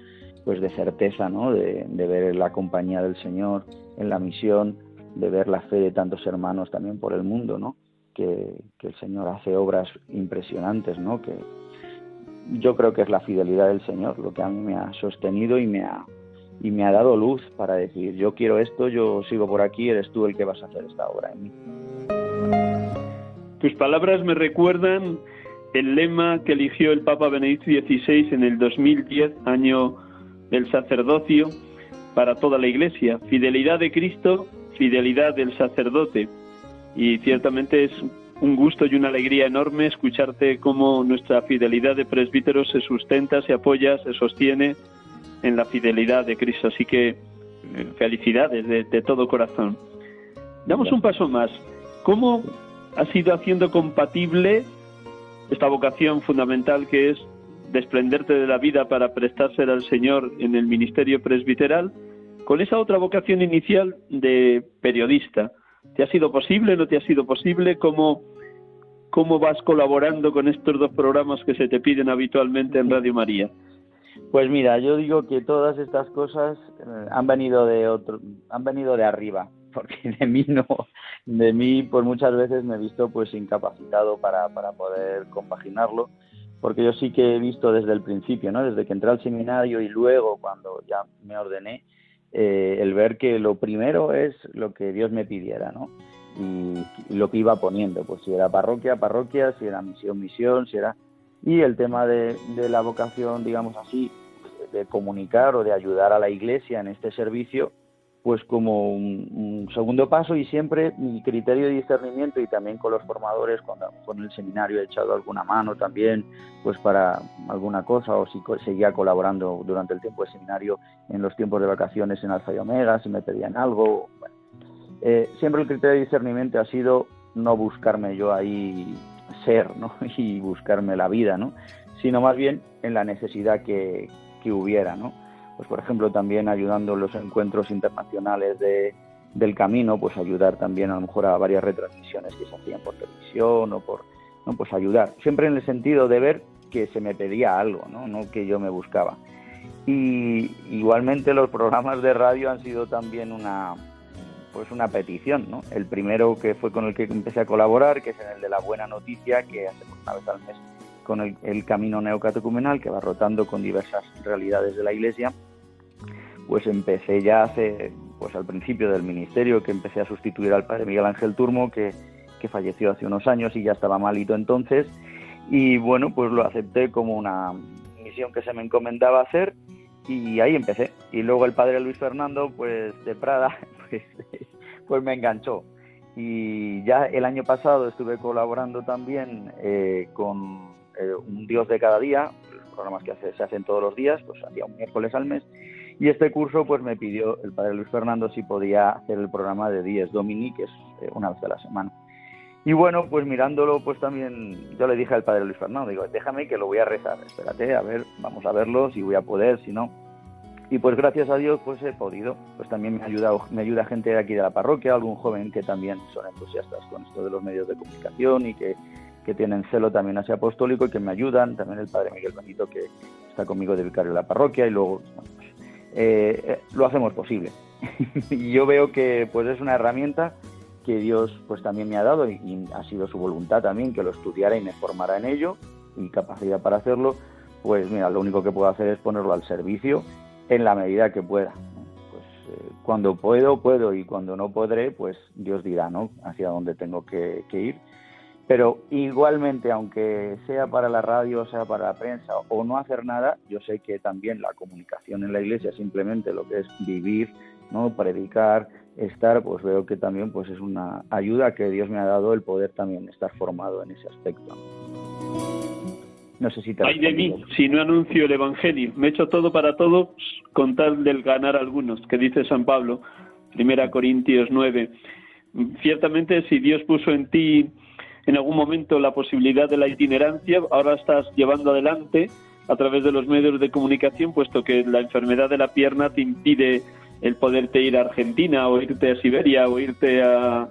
pues de certeza, ¿no? De ver la compañía del Señor en la misión, de ver la fe de tantos hermanos también por el mundo, ¿no? Que, el Señor hace obras impresionantes, ¿no? Que yo creo que es la fidelidad del Señor lo que a mí me ha sostenido y me ha y me ha dado luz para decir yo quiero esto, yo sigo por aquí, eres tú el que vas a hacer esta obra en mí. Tus palabras me recuerdan el lema que eligió el Papa Benedicto XVI en el 2010, año del sacerdocio, para toda la Iglesia, fidelidad de Cristo fidelidad del sacerdote. Y ciertamente es un gusto y una alegría enorme escucharte cómo nuestra fidelidad de presbíteros se sustenta, se apoya, se sostiene en la fidelidad de Cristo. Así que eh, felicidades de, todo corazón. Damos un paso más. ¿Cómo has ido haciendo compatible esta vocación fundamental que es desprenderte de la vida para prestársela al Señor en el ministerio presbiteral con esa otra vocación inicial de periodista. ¿Te ha sido posible? ¿No te ha sido posible? ¿Cómo, cómo vas colaborando con estos dos programas que se te piden habitualmente en Radio María? Pues mira, yo digo que todas estas cosas eh, han venido de otro, han venido de arriba, (laughs) porque de mí no, de mí pues muchas veces me he visto pues incapacitado para, para poder compaginarlo, porque yo sí que he visto desde el principio, ¿no? Desde que entré al seminario y luego cuando ya me ordené, eh, el ver que lo primero es lo que Dios me pidiera, ¿no? Y, lo que iba poniendo, pues si era parroquia, parroquia, si era misión, misión, si era... Y el tema de, la vocación, digamos así, de comunicar o de ayudar a la iglesia en este servicio, pues como un, segundo paso y siempre mi criterio de discernimiento y también con los formadores, cuando con el seminario he echado alguna mano también, pues para alguna cosa o si seguía colaborando durante el tiempo de seminario en los tiempos de vacaciones en Alfa y Omega, si me pedían algo. Eh, siempre el criterio de discernimiento ha sido no buscarme yo ahí ser ¿no? (laughs) y buscarme la vida, ¿no? sino más bien en la necesidad que, que hubiera. ¿no? Pues por ejemplo también ayudando en los encuentros internacionales de, del camino, pues ayudar también a lo mejor a varias retransmisiones que se hacían por televisión o por, no, pues ayudar, siempre en el sentido de ver que se me pedía algo, no, no que yo me buscaba. Y igualmente los programas de radio han sido también una pues una petición, ¿no? El primero que fue con el que empecé a colaborar, que es en el de la buena noticia, que hacemos una vez al mes con el, camino neocatecumenal, que va rotando con diversas realidades de la Iglesia, pues empecé ya hace, pues al principio del ministerio, que empecé a sustituir al padre Miguel Ángel Turmo, que, que falleció hace unos años y ya estaba malito entonces, y bueno, pues lo acepté como una misión que se me encomendaba hacer y ahí empecé. Y luego el padre Luis Fernando, pues de Prada, (laughs) pues, pues me enganchó. Y ya el año pasado estuve colaborando también eh, con eh, Un Dios de cada día, los programas que se hacen todos los días, pues hacía un miércoles al mes, y este curso pues me pidió el padre Luis Fernando si podía hacer el programa de Dies Domini, que es eh, una vez a la semana. Y bueno, pues mirándolo, pues también yo le dije al padre Luis Fernando, digo, déjame que lo voy a rezar, espérate, a ver, vamos a verlo, si voy a poder, si no. Y pues gracias a Dios pues he podido, pues también me ayuda, me ayuda gente aquí de la parroquia, algún joven que también son entusiastas con esto de los medios de comunicación y que, que tienen celo también hacia apostólico y que me ayudan, también el padre Miguel Benito que está conmigo de vicario de la parroquia y luego eh, eh, lo hacemos posible. (laughs) y yo veo que pues es una herramienta que Dios pues también me ha dado y, ha sido su voluntad también que lo estudiara y me formara en ello y capacidad para hacerlo, pues mira, lo único que puedo hacer es ponerlo al servicio en la medida que pueda. Pues eh, cuando puedo, puedo y cuando no podré, pues Dios dirá, ¿no? Hacia dónde tengo que ir pero igualmente, aunque sea para la radio, sea para la prensa o no hacer nada, yo sé que también la comunicación en la iglesia simplemente lo que es vivir, ¿no? predicar, estar, pues veo que también pues es una ayuda que Dios me ha dado el poder también estar formado en ese aspecto. No sé si te Ay de mí, si no anuncio el Evangelio. Me he hecho todo para todo con tal del ganar algunos, que dice San Pablo, Primera Corintios 9. Ciertamente, si Dios puso en ti en algún momento la posibilidad de la itinerancia, ahora estás llevando adelante a través de los medios de comunicación, puesto que la enfermedad de la pierna te impide el poderte ir a Argentina o irte a Siberia o irte a,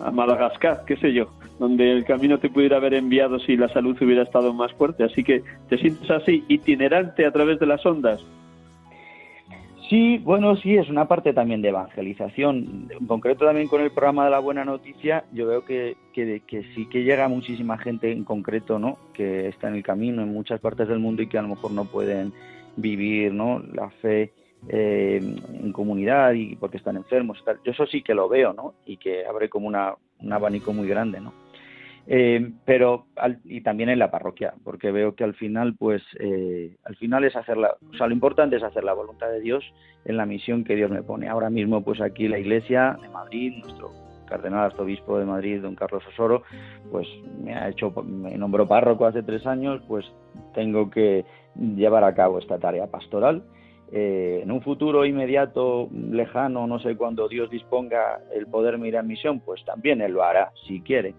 a Madagascar, qué sé yo donde el camino te pudiera haber enviado si la salud hubiera estado más fuerte. Así que te sientes así, itinerante a través de las ondas. Sí, bueno, sí, es una parte también de evangelización. En concreto también con el programa de la buena noticia, yo veo que, que, sí que llega muchísima gente en concreto, ¿no? Que está en el camino en muchas partes del mundo y que a lo mejor no pueden vivir, ¿no? La fe eh, en comunidad y porque están enfermos. Yo eso sí que lo veo, ¿no? Y que abre como una, un abanico muy grande, ¿no? Eh, pero y también en la parroquia porque veo que al final pues eh, al final es hacer la o sea lo importante es hacer la voluntad de Dios en la misión que Dios me pone. Ahora mismo pues aquí la Iglesia de Madrid nuestro cardenal arzobispo de Madrid don Carlos Osoro pues me ha hecho me nombró párroco hace tres años pues tengo que llevar a cabo esta tarea pastoral. Eh, en un futuro inmediato, lejano, no sé cuándo Dios disponga el poder ir en misión, pues también Él lo hará, si quiere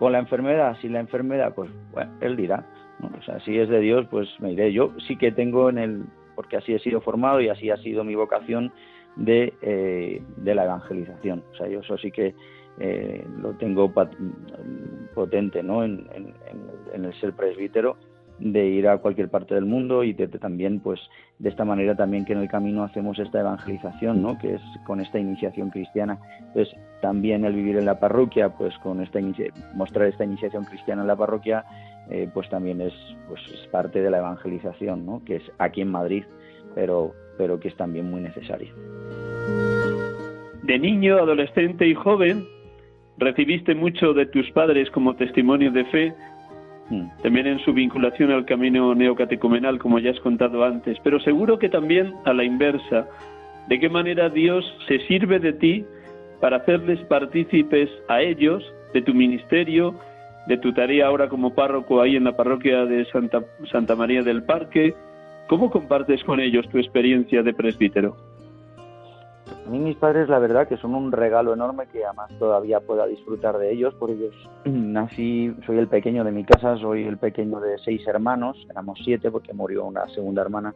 con la enfermedad, sin la enfermedad, pues bueno, él dirá. O sea, si es de Dios, pues me iré. Yo sí que tengo en el, porque así he sido formado y así ha sido mi vocación de, eh, de la evangelización. O sea, yo eso sí que eh, lo tengo potente ¿no? En, en, el ser presbítero de ir a cualquier parte del mundo y de, también pues de esta manera también que en el camino hacemos esta evangelización no que es con esta iniciación cristiana. Pues también el vivir en la parroquia pues con esta mostrar esta iniciación cristiana en la parroquia eh, pues también es pues es parte de la evangelización no que es aquí en Madrid pero pero que es también muy necesaria. De niño adolescente y joven recibiste mucho de tus padres como testimonio de fe. También en su vinculación al camino neocatecumenal, como ya has contado antes, pero seguro que también a la inversa, de qué manera Dios se sirve de ti para hacerles partícipes a ellos de tu ministerio, de tu tarea ahora como párroco ahí en la parroquia de Santa, Santa María del Parque. ¿Cómo compartes con ellos tu experiencia de presbítero? A mí mis padres la verdad que son un regalo enorme que además todavía pueda disfrutar de ellos, por ellos (clears throat) nací, soy el pequeño de mi casa, soy el pequeño de seis hermanos, éramos siete porque murió una segunda hermana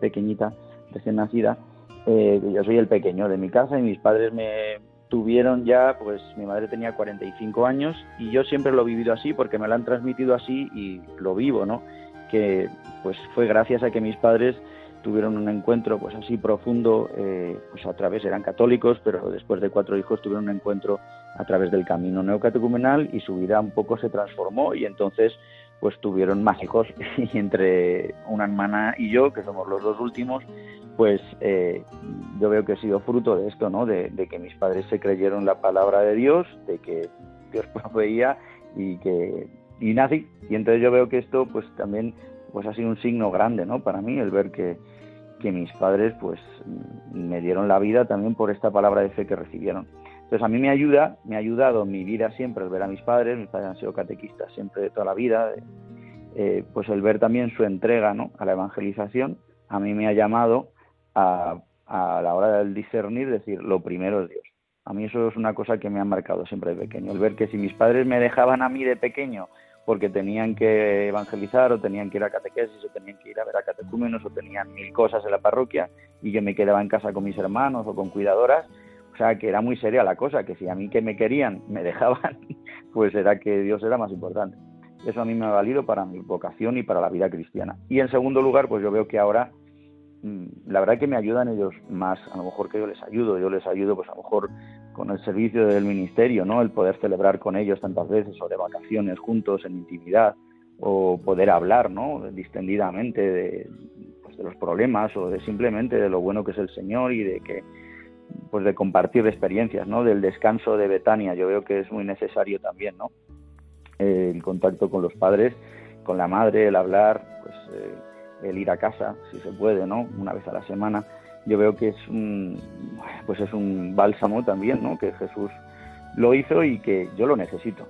pequeñita, recién nacida, eh, yo soy el pequeño de mi casa y mis padres me tuvieron ya, pues mi madre tenía 45 años y yo siempre lo he vivido así porque me lo han transmitido así y lo vivo, ¿no? Que pues fue gracias a que mis padres tuvieron un encuentro pues así profundo, eh, pues a través, eran católicos, pero después de cuatro hijos tuvieron un encuentro a través del camino neocatecumenal y su vida un poco se transformó y entonces pues tuvieron más hijos (laughs) y entre una hermana y yo, que somos los dos últimos, pues eh, yo veo que he sido fruto de esto, ¿no? De, que mis padres se creyeron la palabra de Dios, de que Dios (laughs) proveía y que y nací y entonces yo veo que esto pues también pues ha sido un signo grande, ¿no? Para mí el ver que, que mis padres pues me dieron la vida también por esta palabra de fe que recibieron. Entonces a mí me ayuda, me ha ayudado mi vida siempre el ver a mis padres, mis padres han sido catequistas siempre de toda la vida, eh, pues el ver también su entrega ¿no? a la evangelización, a mí me ha llamado a, a la hora del discernir, decir, lo primero es Dios. A mí eso es una cosa que me ha marcado siempre de pequeño, el ver que si mis padres me dejaban a mí de pequeño porque tenían que evangelizar o tenían que ir a catequesis o tenían que ir a ver a catecúmenos o tenían mil cosas en la parroquia y yo me quedaba en casa con mis hermanos o con cuidadoras. O sea, que era muy seria la cosa, que si a mí que me querían me (laughs) dejaban, pues era que Dios era más importante. Eso a mí me ha valido para mi vocación y para la vida cristiana. Y en segundo lugar, pues yo veo que ahora mm, la verdad que me ayudan ellos más, a lo mejor que yo les ayudo, yo les ayudo pues a lo mejor con el servicio del ministerio, ¿no? El poder celebrar con ellos tantas veces o de vacaciones juntos en intimidad o poder hablar, ¿no? Distendidamente de, pues, de los problemas o de simplemente de lo bueno que es el Señor y de que pues de compartir experiencias, ¿no? Del descanso de Betania, yo veo que es muy necesario también, ¿no? El contacto con los padres, con la madre, el hablar, pues eh, el ir a casa, si se puede, ¿no? Una vez a la semana yo veo que es un, pues es un bálsamo también, ¿no? Que Jesús lo hizo y que yo lo necesito.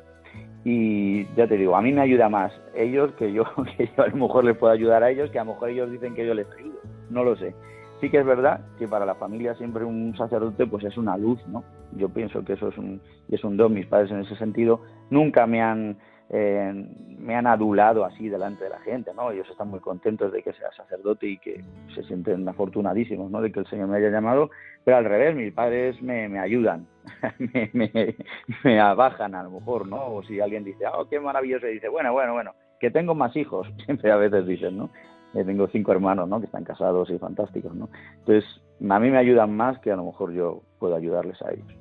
Y ya te digo, a mí me ayuda más ellos que yo, (laughs) que yo a lo mejor les puedo ayudar a ellos, que a lo mejor ellos dicen que yo les ayudo. No lo sé. Sí que es verdad que para la familia siempre un sacerdote pues es una luz, ¿no? Yo pienso que eso es un, es un don. Mis padres en ese sentido nunca me han eh, me han adulado así delante de la gente, ¿no? Ellos están muy contentos de que sea sacerdote y que se sienten afortunadísimos. De que el Señor me haya llamado, pero al revés, mis padres me, me ayudan, (laughs) me, me, abajan a lo mejor, ¿no? O si alguien dice, oh, qué maravilloso, y dice, bueno, bueno, bueno, que tengo más hijos, (laughs) siempre a veces dicen, ¿no? Eh, tengo cinco hermanos, ¿no? Que están casados y fantásticos, ¿no? Entonces, a mí me ayudan más que a lo mejor yo puedo ayudarles a ellos.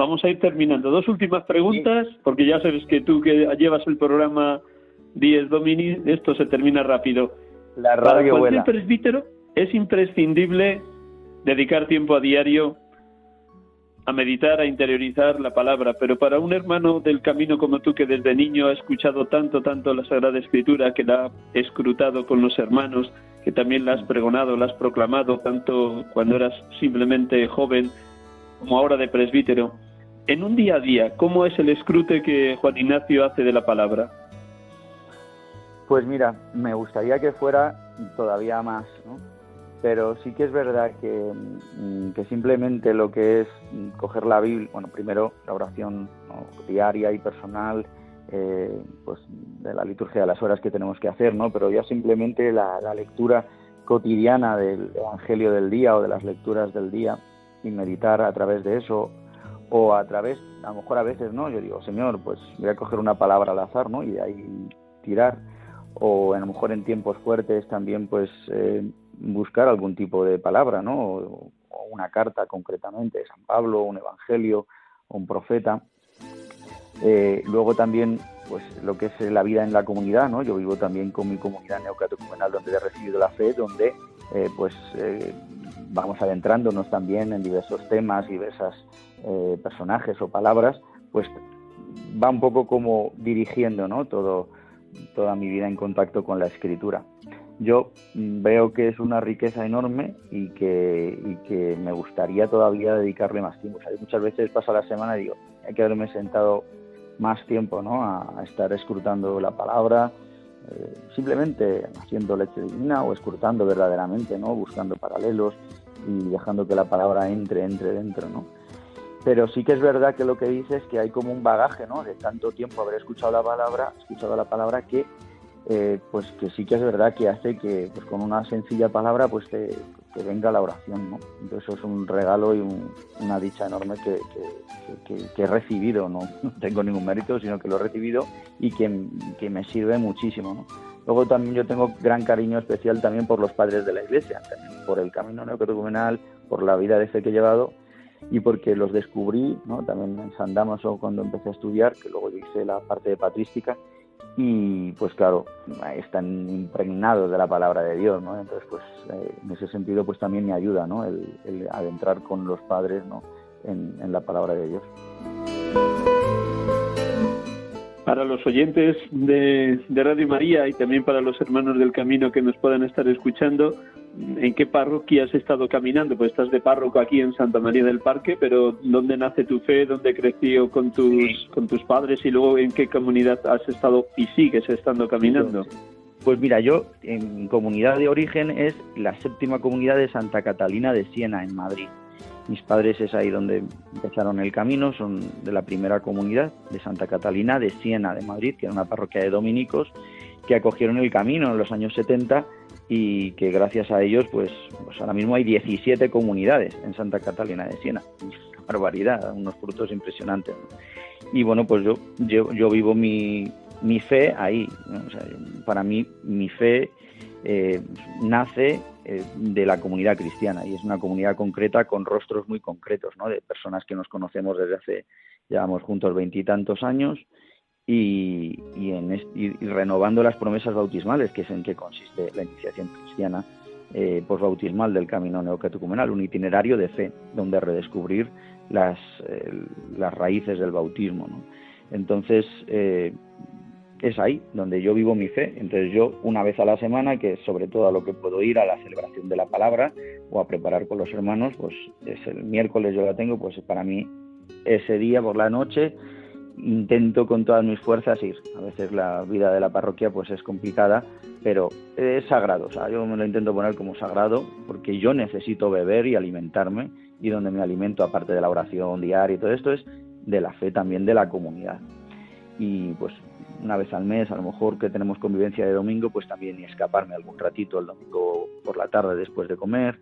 Vamos a ir terminando. Dos últimas preguntas, porque ya sabes que tú que llevas el programa 10 Domini, esto se termina rápido. La radio Para cualquier presbítero es imprescindible dedicar tiempo a diario a meditar, a interiorizar la palabra, pero para un hermano del camino como tú que desde niño ha escuchado tanto, tanto la Sagrada Escritura, que la ha escrutado con los hermanos, que también la has pregonado, la has proclamado, tanto cuando eras simplemente joven como ahora de presbítero, en un día a día, ¿cómo es el escrute que Juan Ignacio hace de la palabra? Pues mira, me gustaría que fuera todavía más, ¿no? Pero sí que es verdad que, mm, que simplemente lo que es coger la Biblia, bueno, primero la oración diaria y personal, eh, pues de la liturgia de las horas que tenemos que hacer, ¿no? Pero ya simplemente la lectura cotidiana del Evangelio del día o de las lecturas del día y meditar a través de eso o a través, a lo mejor a veces, ¿no? Yo digo, Señor, pues voy a coger una palabra al azar, ¿no? Y de ahí tirar. O a lo mejor en tiempos fuertes también, pues, eh, buscar algún tipo de palabra, ¿no? O, una carta concretamente, San Pablo, un evangelio, un profeta. Eh, luego también, pues, lo que es la vida en la comunidad, ¿no? Yo vivo también con mi comunidad neocatecumenal donde he recibido la fe, donde, eh, pues, vamos adentrándonos también en diversos temas, diversas eh, personajes o palabras, pues va un poco como dirigiendo ¿no? Todo, toda mi vida en contacto con la escritura. Yo veo que es una riqueza enorme y que, me gustaría todavía dedicarle más tiempo. muchas veces pasa la semana y digo, hay que haberme sentado más tiempo ¿no? a, estar escrutando la palabra, eh, simplemente haciendo leche divina o escrutando verdaderamente, ¿no? buscando paralelos y dejando que la palabra entre, entre dentro. ¿no? Pero sí que es verdad que lo que dice es que hay como un bagaje, ¿no? De tanto tiempo haber escuchado la palabra, escuchado la palabra que, eh, pues que sí que es verdad que hace que, pues con una sencilla palabra, pues te, venga la oración, ¿no? Entonces eso es un regalo y una dicha enorme que, que, he recibido, ¿no? (laughs) no tengo ningún mérito, sino que lo he recibido y que, me sirve muchísimo, ¿no? Luego también yo tengo gran cariño especial también por los padres de la Iglesia, por el camino neocatecumenal, por la vida de fe que he llevado y porque los descubrí, ¿no? también en San Damaso cuando empecé a estudiar, que luego hice la parte de patrística, y pues claro, están impregnados de la palabra de Dios, ¿no? Entonces, pues eh, en ese sentido, pues también me ayuda, ¿no? El, adentrar con los padres, ¿no? En la palabra de Dios para los oyentes de, Radio María y también para los hermanos del camino que nos puedan estar escuchando, ¿en qué parroquia has estado caminando? Pues estás de párroco aquí en Santa María del Parque, pero ¿dónde nace tu fe? ¿Dónde creció con tus, con tus padres? Y luego, ¿en qué comunidad has estado y sigues estando caminando? Pues mira, yo en comunidad de origen es la séptima comunidad de Santa Catalina de Siena, en Madrid. Mis padres es ahí donde empezaron el camino, son de la primera comunidad de Santa Catalina de Siena, de Madrid, que era una parroquia de dominicos que acogieron el camino en los años 70 y que gracias a ellos, pues, pues ahora mismo hay 17 comunidades en Santa Catalina de Siena. Una barbaridad, unos frutos impresionantes. Y bueno, pues yo, yo, vivo mi, mi fe ahí. para mí, mi fe eh, nace eh, de la comunidad cristiana y es una comunidad concreta con rostros muy concretos, ¿no? De personas que nos conocemos desde hace, llevamos juntos veintitantos años y, y, en, renovando las promesas bautismales, que es en que consiste la iniciación cristiana eh, posbautismal del camino neocatecumenal, un itinerario de fe donde redescubrir las, eh, las raíces del bautismo. ¿no? Entonces, eh, es ahí donde yo vivo mi fe. Entonces yo una vez a la semana, que sobre todo a lo que puedo ir a la celebración de la palabra, o a preparar con los hermanos, pues es el miércoles yo la tengo, pues para mí ese día por la noche intento con todas mis fuerzas ir. A veces la vida de la parroquia pues es complicada, pero es sagrado, o sea, yo me lo intento poner como sagrado porque yo necesito beber y alimentarme y donde me alimento aparte de la oración diaria y todo esto es de la fe también de la comunidad. Y pues una vez al mes, a lo mejor que tenemos convivencia de domingo, pues también escaparme algún ratito el domingo por la tarde después de comer.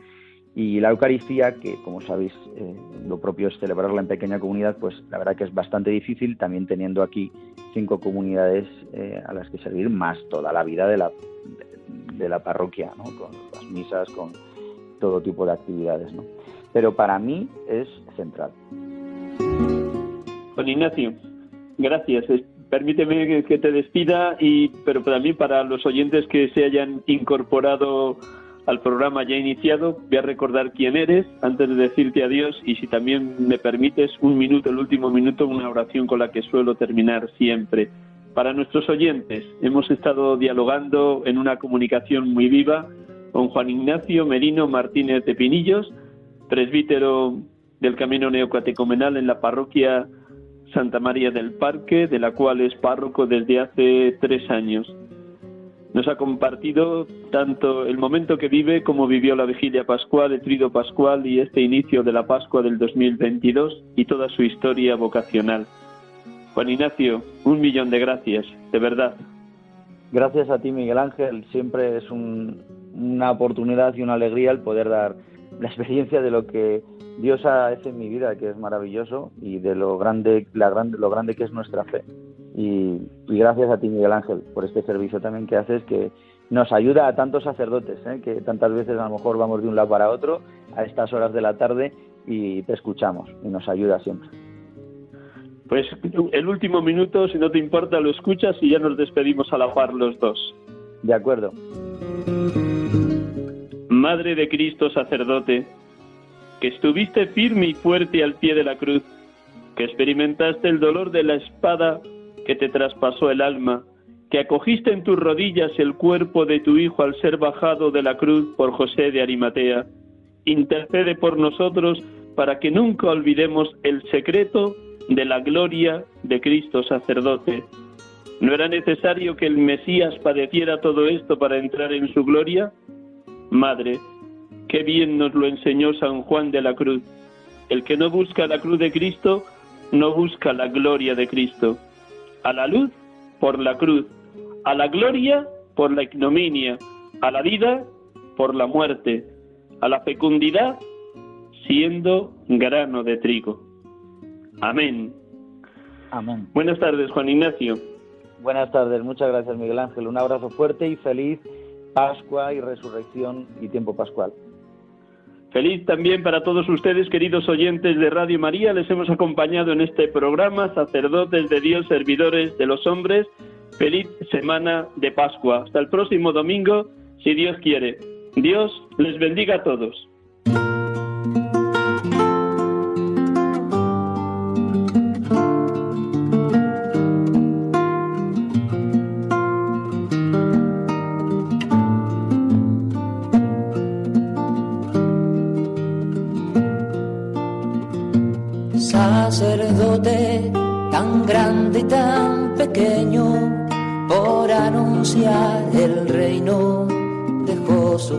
Y la Eucaristía, que como sabéis, eh, lo propio es celebrarla en pequeña comunidad, pues la verdad que es bastante difícil, también teniendo aquí cinco comunidades eh, a las que servir, más toda la vida de la, de, la parroquia, ¿no? con las misas, con todo tipo de actividades. ¿no? Pero para mí es central. Juan Ignacio, gracias permíteme que te despida, y, pero también para los oyentes que se hayan incorporado al programa ya iniciado, voy a recordar quién eres antes de decirte adiós y si también me permites un minuto, el último minuto, una oración con la que suelo terminar siempre. Para nuestros oyentes, hemos estado dialogando en una comunicación muy viva con Juan Ignacio Merino Martínez de Pinillos, presbítero del Camino Neocatecomenal en la parroquia Santa María del Parque, de la cual es párroco desde hace tres años. Nos ha compartido tanto el momento que vive como vivió la vigilia pascual, el trido pascual y este inicio de la Pascua del 2022 y toda su historia vocacional. Juan Ignacio, un millón de gracias, de verdad. Gracias a ti, Miguel Ángel. Siempre es una oportunidad y una alegría el poder dar la experiencia de lo que Dios hecho en mi vida, que es maravilloso, y de lo grande, la grande, lo grande que es nuestra fe. Y, gracias a ti, Miguel Ángel, por este servicio también que haces, que nos ayuda a tantos sacerdotes, ¿eh? que tantas veces a lo mejor vamos de un lado para otro a estas horas de la tarde y te escuchamos, y nos ayuda siempre. Pues el último minuto, si no te importa, lo escuchas y ya nos despedimos a la par los dos. De acuerdo. Madre de Cristo sacerdote, que estuviste firme y fuerte al pie de la cruz, que experimentaste el dolor de la espada que te traspasó el alma, que acogiste en tus rodillas el cuerpo de tu Hijo al ser bajado de la cruz por José de Arimatea. Intercede por nosotros para que nunca olvidemos el secreto de la gloria de Cristo sacerdote. ¿No era necesario que el Mesías padeciera todo esto para entrar en su gloria? Madre, Qué bien nos lo enseñó San Juan de la Cruz. El que no busca la cruz de Cristo, no busca la gloria de Cristo. A la luz, por la cruz. A la gloria, por la ignominia. A la vida, por la muerte. A la fecundidad, siendo grano de trigo. Amén. Amén. Buenas tardes, Juan Ignacio. Buenas tardes, muchas gracias, Miguel Ángel. Un abrazo fuerte y feliz Pascua y Resurrección y tiempo pascual. Feliz también para todos ustedes, queridos oyentes de Radio María. Les hemos acompañado en este programa, sacerdotes de Dios, servidores de los hombres. Feliz semana de Pascua. Hasta el próximo domingo, si Dios quiere. Dios les bendiga a todos.